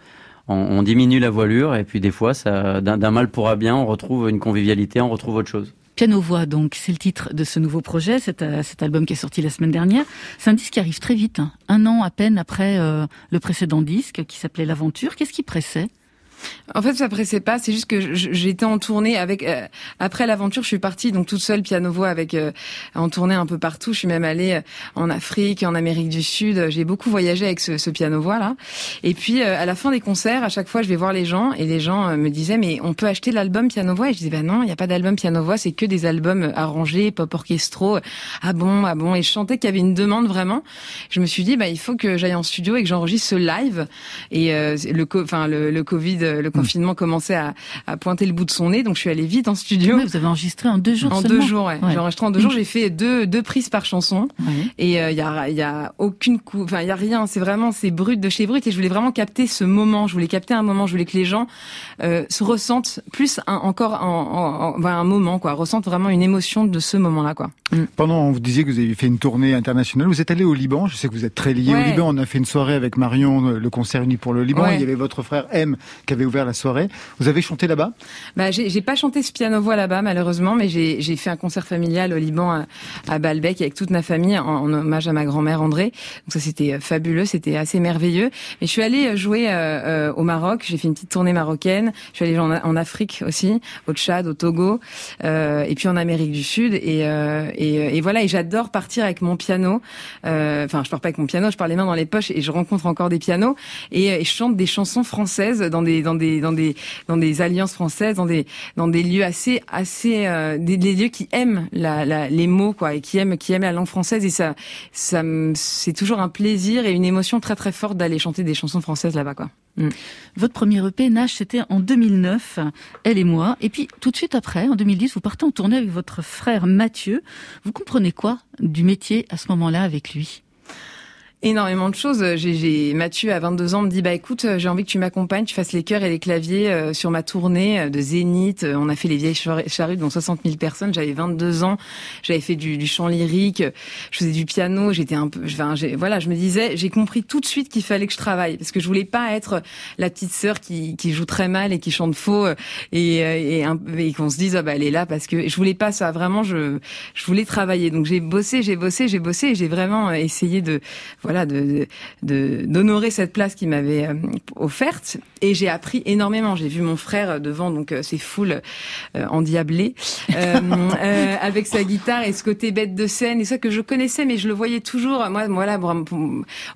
on, on diminue la voilure et puis des fois, ça, d'un mal pour un bien, on retrouve une convivialité, on retrouve autre chose. Piano-voix, donc, c'est le titre de ce nouveau projet, cet, euh, cet album qui est sorti la semaine dernière. C'est un disque qui arrive très vite, hein. un an à peine après euh, le précédent disque qui s'appelait L'Aventure. Qu'est-ce qui pressait En fait, ça pressait pas. C'est juste que j'étais en tournée avec. euh, après l'aventure, je suis partie donc toute seule piano voix avec euh, en tournée un peu partout. Je suis même allée euh, en Afrique, en Amérique du Sud. J'ai beaucoup voyagé avec ce, ce piano voix là. Et puis euh, à la fin des concerts, à chaque fois, je vais voir les gens et les gens euh, me disaient mais on peut acheter l'album piano voix? Et je disais bah non, il y a pas d'album piano voix, c'est que des albums arrangés, pop orchestraux. Ah bon, ah bon? Et je sentais qu'il y avait une demande vraiment. Je me suis dit bah il faut que j'aille en studio et que j'enregistre ce live. Et euh, le enfin le Covid, euh, le confinement commençait à, à pointer le bout de son nez, donc je suis allée vite en studio. Vous avez enregistré en deux jours En seulement deux jours, ouais. Ouais. J'ai enregistré en deux jours. J'ai fait deux deux prises par chanson. Ouais. Et il y a il y a aucune cou... enfin il y a rien. C'est vraiment c'est brut de chez brut. Et je voulais vraiment capter ce moment. Je voulais capter un moment. Je voulais que les gens euh, se ressentent plus un, encore en, en- en- enfin, un moment quoi, ressentent vraiment une émotion de ce moment-là quoi. Pendant, vous disiez que vous avez fait une tournée internationale. Vous êtes allé au Liban. Je sais que vous êtes très lié Ouais. au Liban. On a fait une soirée avec Marion, le concert uni pour le Liban. Ouais. Il y avait votre frère M qui avait ouvert la soirée. Vous avez chanté là-bas? Bah, j'ai pas chanté ce piano voix là-bas malheureusement, mais j'ai fait un concert familial au Liban à, à Baalbek avec toute ma famille en, hommage à ma grand-mère André. Donc ça c'était euh, fabuleux, c'était assez merveilleux. Mais je suis allée euh, jouer euh, euh, au Maroc, j'ai fait une petite tournée marocaine. Je suis allée en, en Afrique aussi, au Tchad, au Togo, euh, et puis en Amérique du Sud. Et, euh, et, et voilà, et j'adore partir avec mon piano. Enfin, je pars pas avec mon piano, je pars les mains dans les poches et je rencontre encore des pianos et je chante des chansons françaises dans des dans des dans des dans des alliances françaises, dans des dans des lieux assez assez euh, des, lieux qui aiment la, la les mots quoi et qui aiment qui aiment la langue française et ça ça c'est toujours un plaisir et une émotion très très forte d'aller chanter des chansons françaises là-bas quoi. Mm. Votre premier EP, Nash, c'était en 2009, Elle et moi. Et puis, tout de suite après, en 2010, vous partez en tournée avec votre frère Mathieu. Vous comprenez quoi du métier à ce moment-là avec lui? Énormément de choses. J'ai, Mathieu à 22 ans me dit bah écoute, euh, j'ai envie que tu m'accompagnes, tu fasses les chœurs et les claviers euh, sur ma tournée euh, de Zénith. On a fait les vieilles char- charrues dont 60 000 personnes. J'avais 22 ans, j'avais fait du, du chant lyrique, je faisais du piano. J'étais un peu, enfin, voilà, je me disais, j'ai compris tout de suite qu'il fallait que je travaille parce que je voulais pas être la petite sœur qui, qui joue très mal et qui chante faux et, et, et qu'on se dise ah bah elle est là parce que je voulais pas ça. Vraiment, je je voulais travailler. Donc j'ai bossé, j'ai bossé, j'ai bossé et j'ai vraiment essayé de voilà, de de- d'honorer cette place qu'il m'avait euh, offerte. Et j'ai appris énormément. J'ai vu mon frère devant donc euh, ces foules euh, endiablées euh, [LAUGHS] euh, avec sa guitare et ce côté bête de scène et ça que je connaissais, mais je le voyais toujours. Moi, voilà,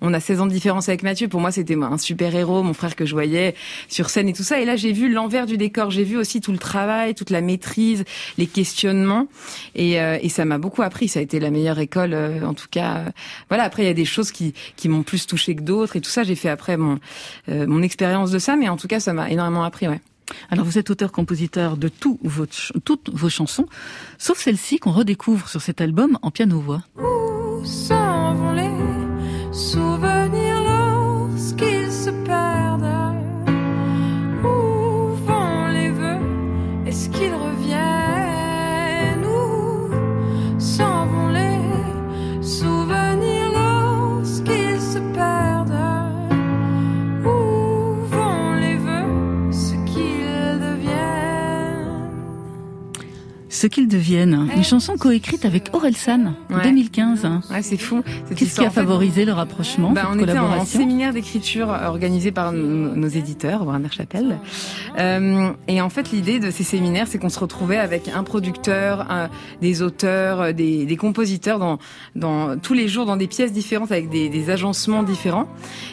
on a 16 ans de différence avec Mathieu. Pour moi, c'était un super héros, mon frère que je voyais sur scène et tout ça. Et là, j'ai vu l'envers du décor. J'ai vu aussi tout le travail, toute la maîtrise, les questionnements. Et, euh, et ça m'a beaucoup appris. Ça a été la meilleure école, euh, en tout cas. euh, voilà. Après, il y a des choses qui, qui m'ont plus touché que d'autres et tout ça. J'ai fait après mon, euh, mon expérience de ça, mais en tout cas, ça m'a énormément appris. Ouais. Alors vous êtes auteur-compositeur de tous vos ch- toutes vos chansons, sauf celle-ci qu'on redécouvre sur cet album en piano-voix. Où s'en vont les souvenirs Ce qu'ils deviennent, une chanson coécrite avec Aurel San, en Ouais. 2015. hein. Ouais, c'est fou. Qu'est-ce qui a favorisé le rapprochement, Bah, cette on était en, en collaboration séminaire d'écriture organisé par nos, nos éditeurs, Warner Chappell. Euh, et en fait, l'idée de ces séminaires, c'est qu'on se retrouvait avec un producteur, un- des auteurs, euh, des, des compositeurs dans, dans tous les jours dans des pièces différentes avec des, des agencements différents.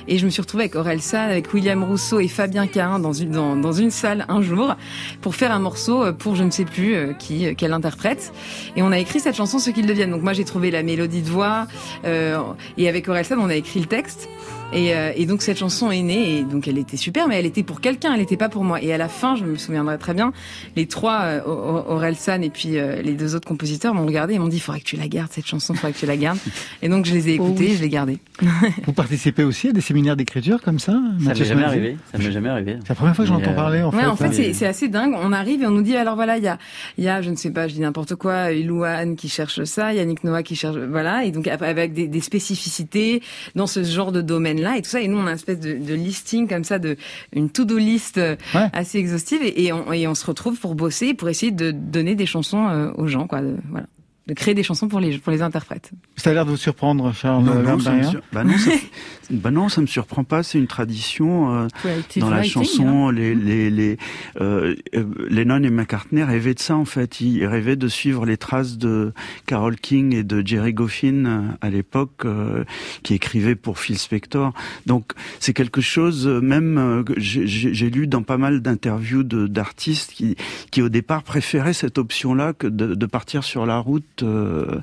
Et je me suis retrouvée avec Aurel San, avec William Rousseau et Fabien Cahin dans une dans, dans une salle un jour pour faire un morceau euh, pour je ne sais plus euh, qui euh, quel interprète. Et on a écrit cette chanson Ce qu'ils deviennent. Donc moi j'ai trouvé la mélodie de voix euh, et avec Aurel San on a écrit le texte. Et, euh, et donc cette chanson est née et donc elle était super, mais elle était pour quelqu'un, elle n'était pas pour moi. Et à la fin, je me souviendrai très bien, les trois, euh, Au- Au- Aurel San et puis euh, les deux autres compositeurs m'ont regardé et m'ont dit, il faudrait que tu la gardes cette chanson, il faudrait que tu la gardes. [LAUGHS] Et donc je les ai écoutées, et je l'ai gardée. [LAUGHS] Vous participez aussi à des séminaires d'écriture comme ça Ça m'est jamais arrivé. Ça m'est jamais arrivé. C'est la première fois que j'entends euh, parler en ouais, fait. en fait, hein. c'est assez dingue. On arrive et on nous dit alors voilà, il y a, il y a, je ne sais pas, je dis n'importe quoi, Louane qui cherche ça, Yannick Noah qui cherche, voilà, et donc avec des, des spécificités dans ce genre de domaine-là et tout ça. Et nous, on a une espèce de, de listing comme ça, de une to-do list euh, Ouais. assez exhaustive, et, et, on, et on se retrouve pour bosser, pour essayer de donner des chansons euh, aux gens, quoi. De, voilà, de créer des chansons pour les pour les interprètes. Ça a l'air de vous surprendre, Charles Non, non, ça me sur- bah non, ça... bah non, ça me surprend pas. C'est une tradition euh, dans la writing, hein. chanson. Les les les euh, euh, Lennon et McCartney rêvaient de ça en fait. Ils rêvaient de suivre les traces de Carole King et de Jerry Goffin euh, à l'époque, euh, qui écrivaient pour Phil Spector. Donc c'est quelque chose euh, même j'ai- j'ai j'ai lu dans pas mal d'interviews d'artistes qui qui au départ préféraient cette option-là que de, de partir sur la route, euh,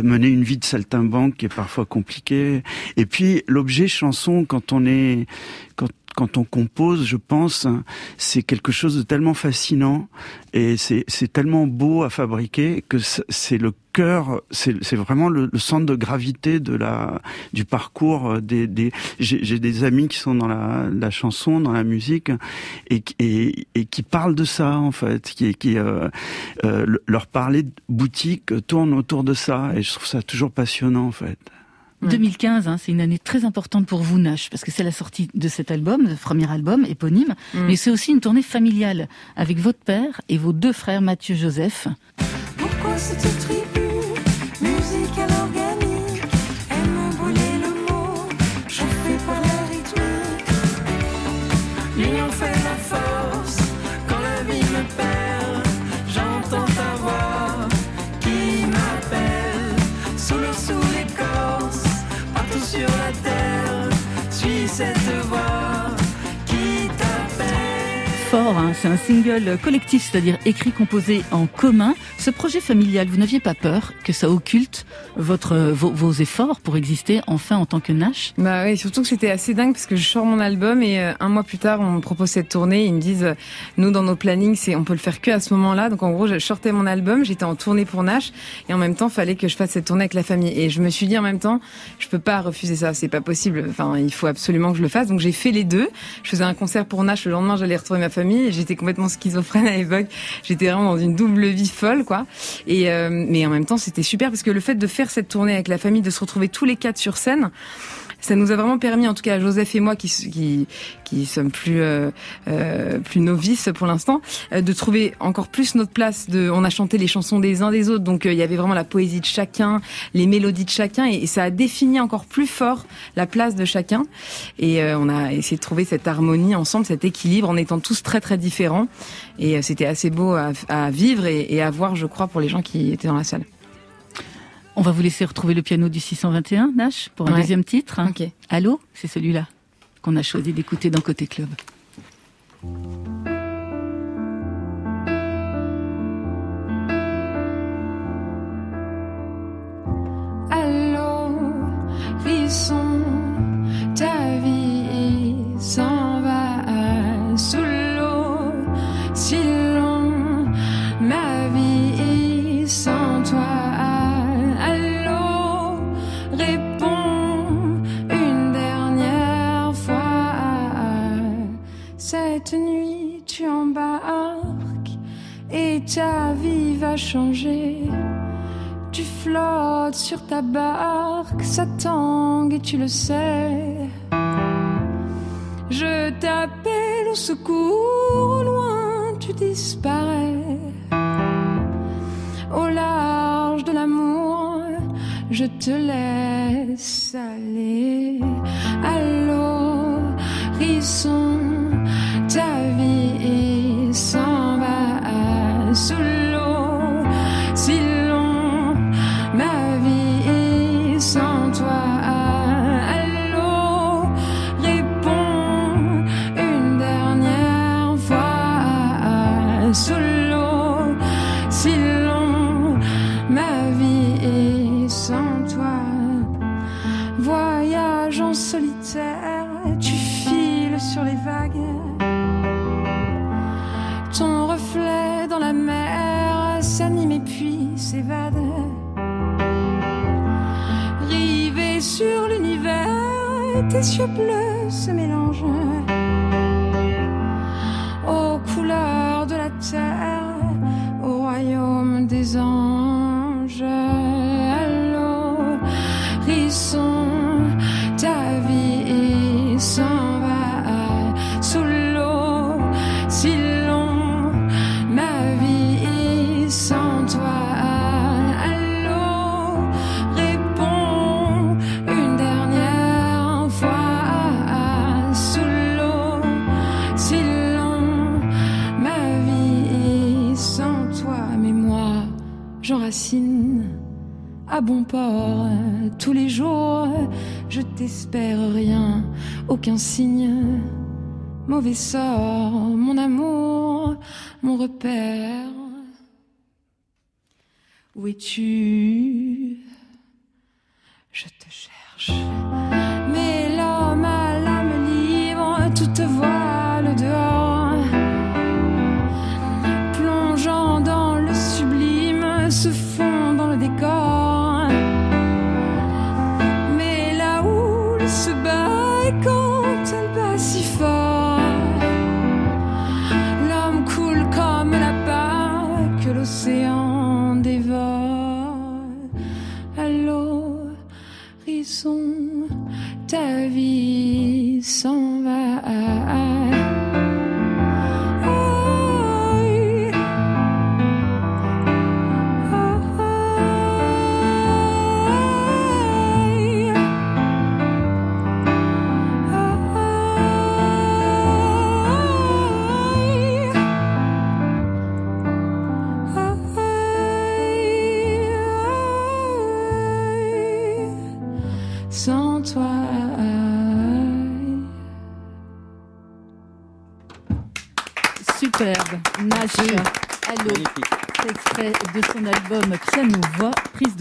mener une vie de saltimbanque qui est parfois compliquée. Et puis l'objet chanson, quand on est, quand quand on compose, je pense, c'est quelque chose de tellement fascinant et c'est tellement beau à fabriquer que c'est- le cœur, c'est vraiment le, le centre de gravité de la du parcours euh, des. des J'ai des amis qui sont dans la, la chanson, dans la musique et, et, et qui parlent de ça en fait, qui qui euh, euh, le- leur parler boutique tourne autour de ça et je trouve ça toujours passionnant en fait. 2015, hein, c'est une année très importante pour vous, Nash, parce que c'est la sortie de cet album, de premier album éponyme, Mm. mais c'est aussi une tournée familiale avec votre père et vos deux frères Mathieu Joseph. Pourquoi cette Suis cette voix qui t'appelle. Fort, hein, c'est un single collectif, c'est-à-dire écrit, composé en commun. Ce projet familial, vous n'aviez pas peur que ça occulte votre, vos, vos efforts pour exister enfin en tant que Nash? Bah oui, surtout que c'était assez dingue parce que je sors mon album et euh, un mois plus tard, on me propose cette tournée. Ils me disent, euh, nous dans nos plannings, on peut le faire que à ce moment-là. Donc en gros, je sortais mon album, j'étais en tournée pour Nash et en même temps, fallait que je fasse cette tournée avec la famille. Et je me suis dit en même temps, je peux pas refuser ça, c'est pas possible. Enfin, il faut absolument que je le fasse. Donc j'ai fait les deux. Je faisais un concert pour Nash. Le lendemain, j'allais retrouver ma famille. J'étais complètement schizophrène à l'époque. J'étais vraiment dans une double vie folle, quoi. Et euh, mais en même temps, c'était super parce que le fait de faire cette tournée avec la famille, de se retrouver tous les quatre sur scène ça nous a vraiment permis, en tout cas Joseph et moi, qui qui, qui sommes plus euh, euh, plus novices pour l'instant, euh, de trouver encore plus notre place. De, on a chanté les chansons des uns des autres, donc euh, il y avait vraiment la poésie de chacun, les mélodies de chacun, et, ça a défini encore plus fort la place de chacun. Et euh, on a essayé de trouver cette harmonie ensemble, cet équilibre, en étant tous très très différents. Et c'était assez beau à, à vivre et, et à voir, je crois, pour les gens qui étaient dans la salle. On va vous laisser retrouver le piano du 621, Nash, pour un Ouais. deuxième titre. Allô? C'est celui-là qu'on a choisi d'écouter dans Côté Club. Sur ta barque, ça tangue et tu le sais. Je t'appelle au secours, au loin tu disparais. Au large de l'amour, je te laisse bleus se mélangent bon port tous les jours. Je t'espère rien, aucun signe. Mauvais sort, mon amour, mon repère. Où es-tu? Je te cherche.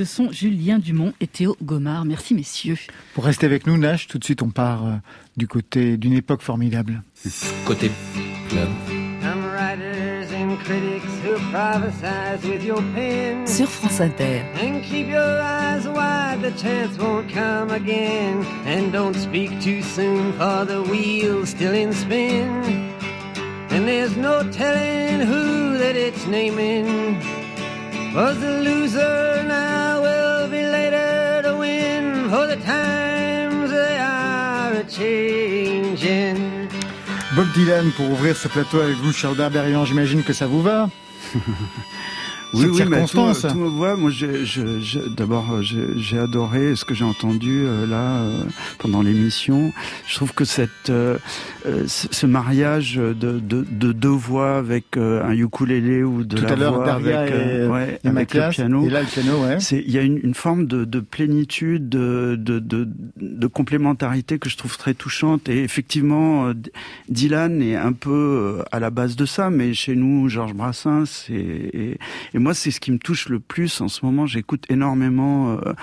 De son Julien Dumont et Théo Gomard. Merci messieurs. Pour rester avec nous, Nash, tout de suite on part euh, du côté d'une époque formidable. Côté club. Sur France Inter. And keep your eyes wide, the chance won't come again. And don't speak too soon, for the wheel's still in spin. And there's no telling who that it's naming. Was the loser now will be later to win, for the times they are changing. Bob Dylan pour ouvrir ce plateau avec vous, Charles Berberian. J'imagine que ça vous va. [LAUGHS] Oui, Cette oui, mais tout, circonstance. tout me voit. Moi, d'abord, euh, j'ai adoré ce que j'ai entendu euh, là euh, pendant l'émission. Je trouve que cette, euh, euh, ce mariage de, de, de deux voix avec euh, un ukulélé ou de Tout la à l'heure, voix Daria avec, euh, et- ouais, et avec le piano. et là, le piano, ouais. Il y a une, une forme de, de plénitude, de, de, de, de complémentarité que je trouve très touchante. Et effectivement, Dylan est un peu à la base de ça, mais chez nous, Georges Brassens. Et, et, et moi, c'est ce qui me touche le plus en ce moment. J'écoute énormément euh,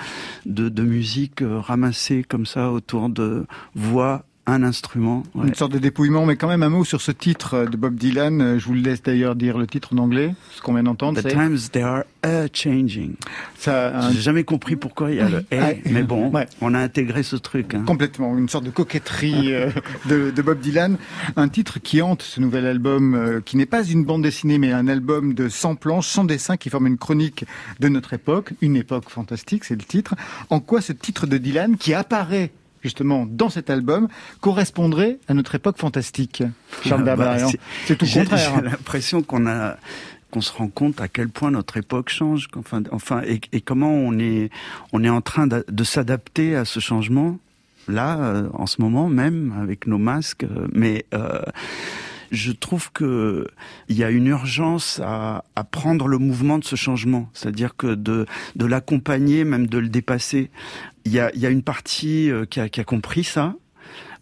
de, musique euh, ramassée comme ça autour de voix, un instrument. ouais. Une sorte de dépouillement, mais quand même un mot sur ce titre euh, de Bob Dylan. Euh, Je vous le laisse d'ailleurs dire le titre en anglais, ce qu'on vient d'entendre. The times they are a changing. Ça, un- J'ai jamais compris pourquoi il y a le Ouais. et, mais bon, Ouais. on a intégré ce truc. Hein. Complètement, une sorte de coquetterie euh, [LAUGHS] de, de Bob Dylan. Un titre qui hante ce nouvel album, qui n'est pas une bande dessinée, mais un album de 100 planches, 100 dessins qui forment une chronique de notre époque, une époque fantastique, c'est le titre. En quoi ce titre de Dylan, qui apparaît justement dans cet album, correspondrait à notre époque fantastique Charles Ah, bah, c'est- tout le contraire. j'ai l'impression qu'on a qu'on se rend compte à quel point notre époque change, enfin, enfin, et, et comment on est, on est en train de, de s'adapter à ce changement là, euh, en ce moment même, avec nos masques. euh, Mais euh, je trouve que il y a une urgence à, à prendre le mouvement de ce changement, c'est-à-dire que de, de l'accompagner, même de le dépasser. Il y a, y a une partie euh, qui a, qui a compris ça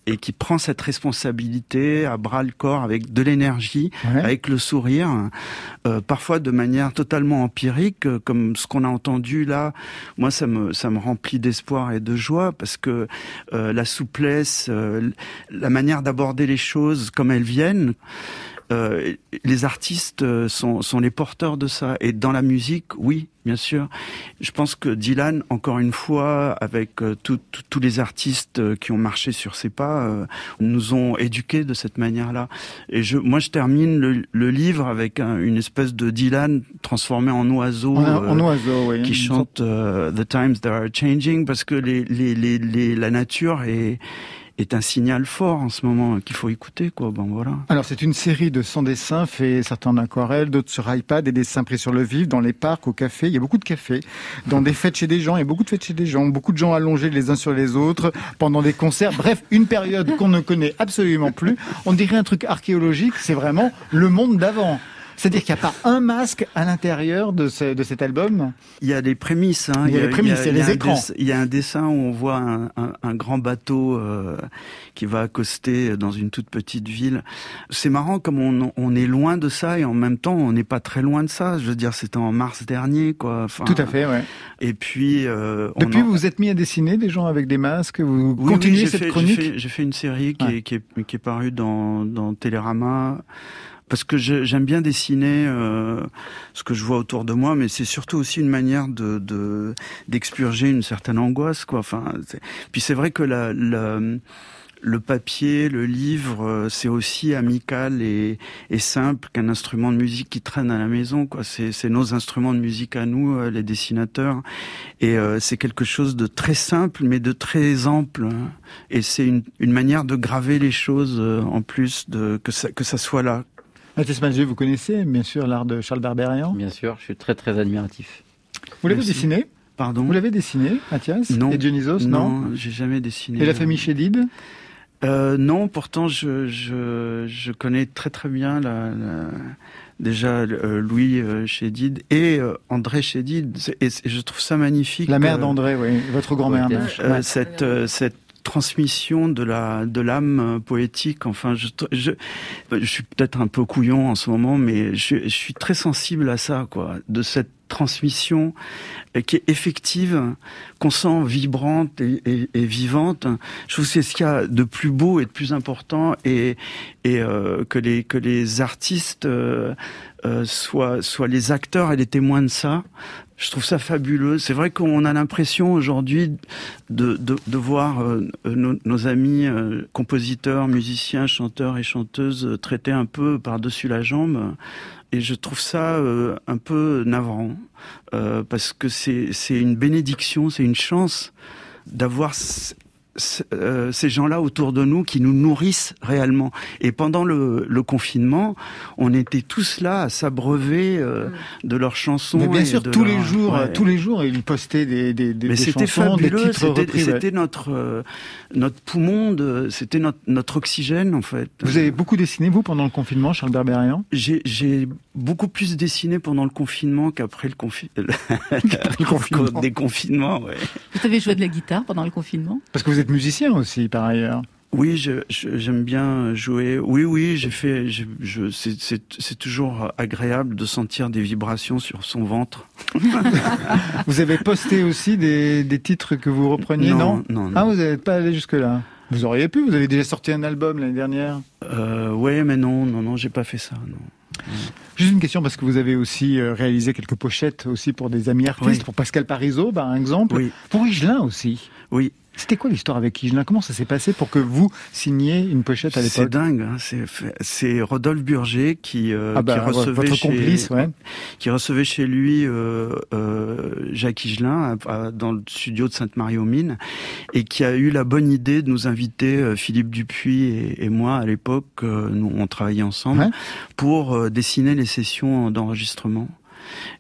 et qui prend cette responsabilité à bras le corps avec de l'énergie, Ouais. avec le sourire, euh, parfois de manière totalement empirique, euh, comme ce qu'on a entendu là. Moi, ça me ça me remplit d'espoir et de joie parce que euh, la souplesse, euh, la manière d'aborder les choses comme elles viennent. Euh, les artistes euh, sont, sont les porteurs de ça. Et dans la musique, oui, bien sûr. Je pense que Dylan, encore une fois, avec euh, tout- tout- tous les artistes qui ont marché sur ses pas, euh, nous ont éduqués de cette manière-là. Et je, moi, je termine le, le livre avec un- une espèce de Dylan transformé en oiseau. En, euh, en oiseau, oui. qui chante euh, The Times That Are Changing parce que les, les, les, les- la nature est, est un signal fort en ce moment qu'il faut écouter quoi. Bon voilà. Alors c'est une série de 100 dessins faits certains en aquarelle, d'autres sur iPad, des dessins pris sur le vif, dans les parcs, au café. Il y a beaucoup de cafés, dans des fêtes chez des gens, il y a beaucoup de fêtes chez des gens, beaucoup de gens allongés les uns sur les autres, pendant des concerts. Bref, une période qu'on ne connaît absolument plus. On dirait un truc archéologique, c'est vraiment le monde d'avant. C'est-à-dire qu'il n'y a pas un masque à l'intérieur de, ce- de cet album? Il y a des prémices. Hein. Il y a les prémices, il y a les écrans. Il y a un dessin où on voit un, un, un grand bateau euh, qui va accoster dans une toute petite ville. C'est marrant comme on, on est loin de ça et en même temps on n'est pas très loin de ça. Je veux dire, c'était en mars dernier, quoi. Enfin, Tout à fait, ouais. Et puis euh, Depuis, en- vous vous êtes mis à dessiner des gens avec des masques, vous Oui, continuez oui, cette fait- chronique? J'ai fait, une série qui, Ouais. est, qui, est, qui est parue dans, dans Télérama. Parce que j'aime bien dessiner euh, ce que je vois autour de moi, mais c'est surtout aussi une manière de de- d'expurger une certaine angoisse, quoi. Enfin, puis c'est vrai que la, la- le papier, le livre, euh, c'est aussi amical et, et simple qu'un instrument de musique qui traîne à la maison. Quoi, c'est, nos instruments de musique à nous, euh, les dessinateurs, et euh, c'est quelque chose de très simple mais de très ample. Et c'est une, une manière de graver les choses euh, en plus de que ça que ça soit là. Mathias Malzieu, vous connaissez bien sûr l'art de Charles Berberian. Bien sûr, je suis très très admiratif. Vous l'avez dessiné Pardon. Vous l'avez dessiné, Mathias Non. Et Dionysos, non, Non, j'ai jamais dessiné. Et la famille Chédid Euh, non, pourtant je, je, je connais très très bien la, la- déjà euh, Louis euh, Chédid et euh, André Chédid et, je trouve ça magnifique. La mère euh, d'André, oui, votre grand-mère. Ouais, euh, cette euh, cette transmission de la de l'âme euh, poétique. Enfin, je je, je suis peut-être un peu couillon en ce moment, mais je, suis très sensible à ça, quoi, de cette transmission euh, qui est effective, qu'on sent vibrante et, vivante. Je trouve que c'est ce qu'il y a de plus beau et de plus important, et, et euh, que les que les artistes soient soient les acteurs et les témoins de ça. Je trouve ça fabuleux. C'est vrai qu'on a l'impression aujourd'hui de, de, de voir euh, nos, amis euh, compositeurs, musiciens, chanteurs et chanteuses euh, traités un peu par-dessus la jambe. Et je trouve ça un peu navrant, parce que c'est une bénédiction, c'est une chance d'avoir euh, ces gens-là autour de nous qui nous nourrissent réellement. Et pendant le, le confinement, on était tous là à s'abreuver euh, de leurs chansons. Mais bien et sûr, de tous leur- les jours, ouais. euh, tous les jours, il postait des, des, des, Mais des c'était chansons, des fabuleux, titres c'était ouais. notre euh, notre poumon, c'était notre notre oxygène en fait. Vous avez beaucoup dessiné, vous, pendant le confinement, Charles Berberian? J'ai j'ai beaucoup plus dessiné pendant le confinement qu'après le, confi- [LAUGHS] le confinement. des confinements. Ouais. Vous avez joué de la guitare pendant le confinement? Parce que vous êtes musicien aussi, par ailleurs. Oui, je- je- j'aime bien jouer. Oui, oui, j'ai fait. Je, je, c'est- toujours agréable de sentir des vibrations sur son ventre. [LAUGHS] Vous avez posté aussi des, des titres que vous repreniez, non, non, non. Ah, vous n'êtes pas allé jusque-là Vous auriez pu, vous avez déjà sorti un album l'année dernière. Euh, ouais, mais non, non, non, j'ai pas fait ça. Non. Juste une question, parce que vous avez aussi euh, réalisé quelques pochettes aussi pour des amis artistes, Oui. pour Pascal Parisot, par exemple. Oui. Pour Higelin aussi. Oui. C'était quoi l'histoire avec Higelin? Comment ça s'est passé pour que vous signiez une pochette à C'est l'époque? dingue. Hein, c'est c'est Rodolphe Burger qui euh, Ah bah, qui recevait votre chez, complice, ouais. qui recevait chez lui euh, euh, Jacques Higelin dans le studio de Sainte-Marie-aux-Mines et qui a eu la bonne idée de nous inviter euh, Philippe Dupuis et, et moi à l'époque euh, nous on travaillait ensemble Ouais. pour euh, dessiner les sessions d'enregistrement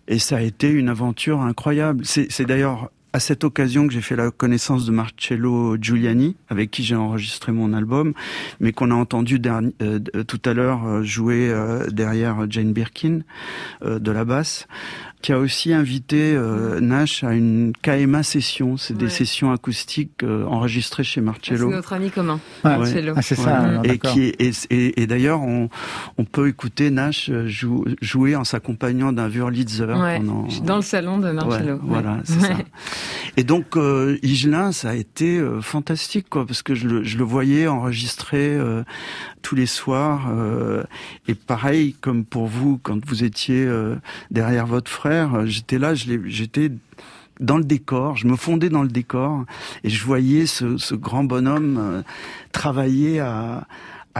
et ça a été une aventure incroyable c'est c'est d'ailleurs à cette occasion que j'ai fait la connaissance de Marcello Giuliani, avec qui j'ai enregistré mon album, mais qu'on a entendu euh, d- tout à l'heure euh, jouer euh, derrière Jane Birkin euh, de la basse, qui a aussi invité euh, Nash à une KMA session. C'est des Ouais. sessions acoustiques euh, enregistrées chez C'est Marcello. notre ami commun. Ah, Marcello. Ah, c'est ça, Ouais. alors, et, d'accord. qui est- et, et- et d'ailleurs, on, on peut écouter Nash euh, jou- jouer en s'accompagnant d'un Wurlitzer Ouais. pendant. Dans le salon de Marcello. Ouais, voilà, Ouais. c'est ça. Ouais. Et donc, euh, Higelin, ça a été euh, fantastique, quoi, parce que je le, je le voyais enregistrer euh, tous les soirs. euh, et pareil, comme pour vous, quand vous étiez euh, derrière votre frère, euh, j'étais là, j'étais dans le décor, je me fondais dans le décor, et je voyais ce, grand bonhomme euh, travailler à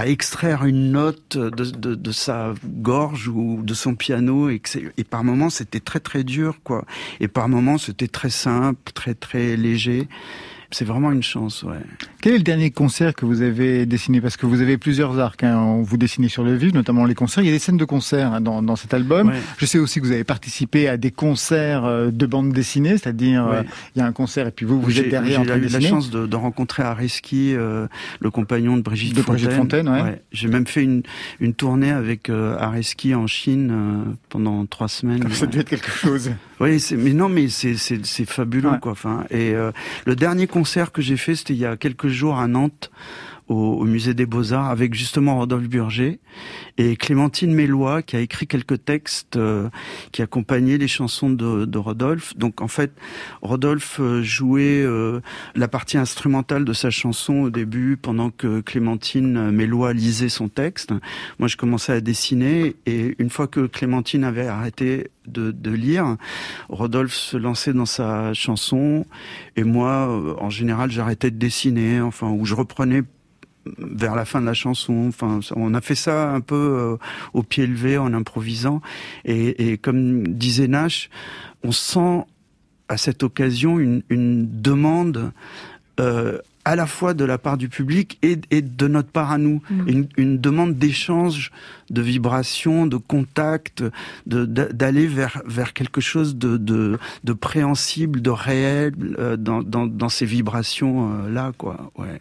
extraire une note de, sa gorge ou de son piano et, que et par moments c'était très très dur quoi. Et par moments c'était très simple très très léger c'est vraiment une chance ouais Quel est le dernier concert que vous avez dessiné? Parce que vous avez plusieurs arcs. Hein. Vous dessinez sur le vif, notamment les concerts. Il y a des scènes de concerts hein, dans, dans cet album. Ouais. Je sais aussi que vous avez participé à des concerts euh, de bande dessinée, c'est-à-dire euh, il y a un concert et puis vous, vous êtes derrière j'ai de eu la chance de, de rencontrer Areski, euh, le compagnon de Brigitte De Fontaine. Brigitte Fontaine, ouais. J'ai même fait une, une tournée avec euh, Areski en Chine pendant trois semaines. Ça devait être quelque chose. Oui, mais non, mais c'est fabuleux quoi. Enfin, et le dernier concert que j'ai fait, c'était il y a quelques jours à Nantes. Au, au musée des Beaux-Arts avec justement Rodolphe Burger et Clémentine Mélois qui a écrit quelques textes euh, qui accompagnaient les chansons de, de Rodolphe. Donc en fait, Rodolphe euh, jouait euh, la partie instrumentale de sa chanson au début pendant que Clémentine Mélois lisait son texte. Moi, je commençais à dessiner et une fois que Clémentine avait arrêté de, de lire, Rodolphe se lançait dans sa chanson et moi, euh, en général, j'arrêtais de dessiner, enfin, ou je reprenais vers la fin de la chanson. Enfin, on a fait ça un peu euh, au pied levé, en improvisant. Et, et comme disait Nash, on sent à cette occasion une, une demande euh, à la fois de la part du public et, et de notre part à nous, une, une demande d'échange, de vibration, de contact, de- d'aller vers vers quelque chose de de, de préhensible, de réel euh, dans, dans dans ces vibrations euh, là, quoi. Ouais.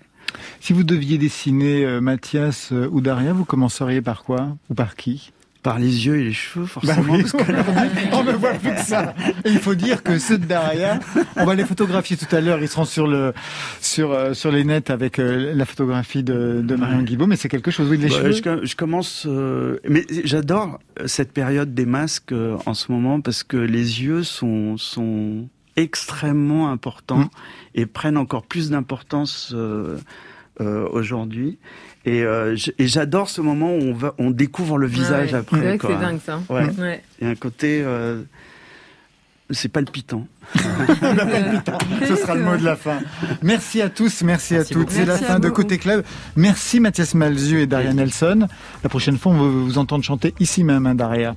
Si vous deviez dessiner euh, Mathias euh, ou Daria, vous commenceriez par quoi Ou par qui? Par les yeux et les cheveux, Bah forcément. oui, parce que là- [LAUGHS] on ne voit plus que ça. Et il faut dire que ceux de Daria, on va les photographier tout à l'heure. Ils seront sur le sur euh, sur les nets avec la photographie de, de Marion Guibault. Mais c'est quelque chose. Oui, les Bah, cheveux? je, com- je commence, euh, mais j'adore cette période des masques euh, en ce moment parce que les yeux sont sont extrêmement importants Mm. et prennent encore plus d'importance euh, euh, aujourd'hui. Et, euh, et j'adore ce moment où on va, on découvre le visage Ouais, après. vrai que quoi. c'est dingue ça. Ouais. Il y a un côté, euh, c'est palpitant. [LAUGHS] Ce sera le mot de la fin. Merci à tous, merci, Merci à toutes. C'est la fin de. Côté Club. Merci Mathias Malzieu et Daria Nelson. La prochaine fois, on veut vous entendre chanter ici même, hein, Daria.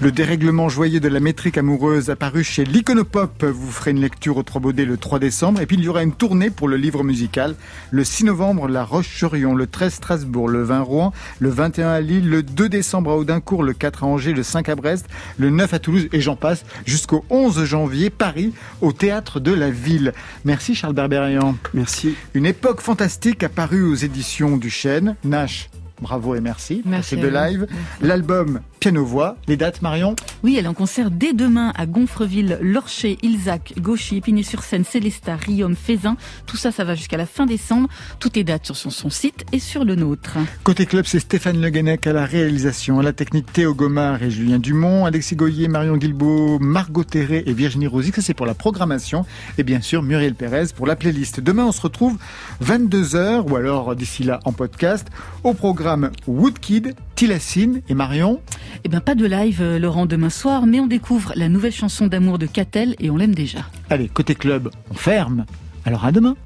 Le dérèglement joyeux de la métrique amoureuse apparu chez l'Iconopop. Vous ferez une lecture au Trois Baudets le 3 décembre. Et puis il y aura une tournée pour le livre musical. Le 6 novembre, La Roche-sur-Yon. Le 13, Strasbourg. Le 20, Rouen. Le 21 à Lille. Le 2 décembre à Audincourt. Le 4 à Angers. Le 5 à Brest. Le 9 à Toulouse. Et j'en passe jusqu'au 11 janvier, Paris, au Théâtre de la Ville. Merci Charles Berberian. Merci. Une époque fantastique apparue aux éditions du Chêne. Nash, bravo et merci. Merci pour ces deux lives. L'album Piano-Voix. Les dates, Marion Oui, elle est en concert dès demain à Gonfreville, Lorcher, Ilzac, Gauchy, Épinay-sur-Seine, Célestat, Riom, Fézin. Tout ça, ça va jusqu'à la fin décembre. Toutes les dates sur son, son site et sur le nôtre. Côté club, c'est Stéphane Le Guenec à la réalisation, à la technique Théo Gomard et Julien Dumont, Alexis Goyer, Marion Guilbault, Margot Terré et Virginie Rosy. Ça, c'est pour la programmation. Et bien sûr, Muriel Pérez pour la playlist. Demain, on se retrouve 22h ou alors d'ici là en podcast au programme Woodkid, Tilacine et Marion. Eh ben, pas de live, euh, Laurent, demain soir, mais on découvre la nouvelle chanson d'amour de Catel et on l'aime déjà. Allez, côté club, on ferme. Alors à demain.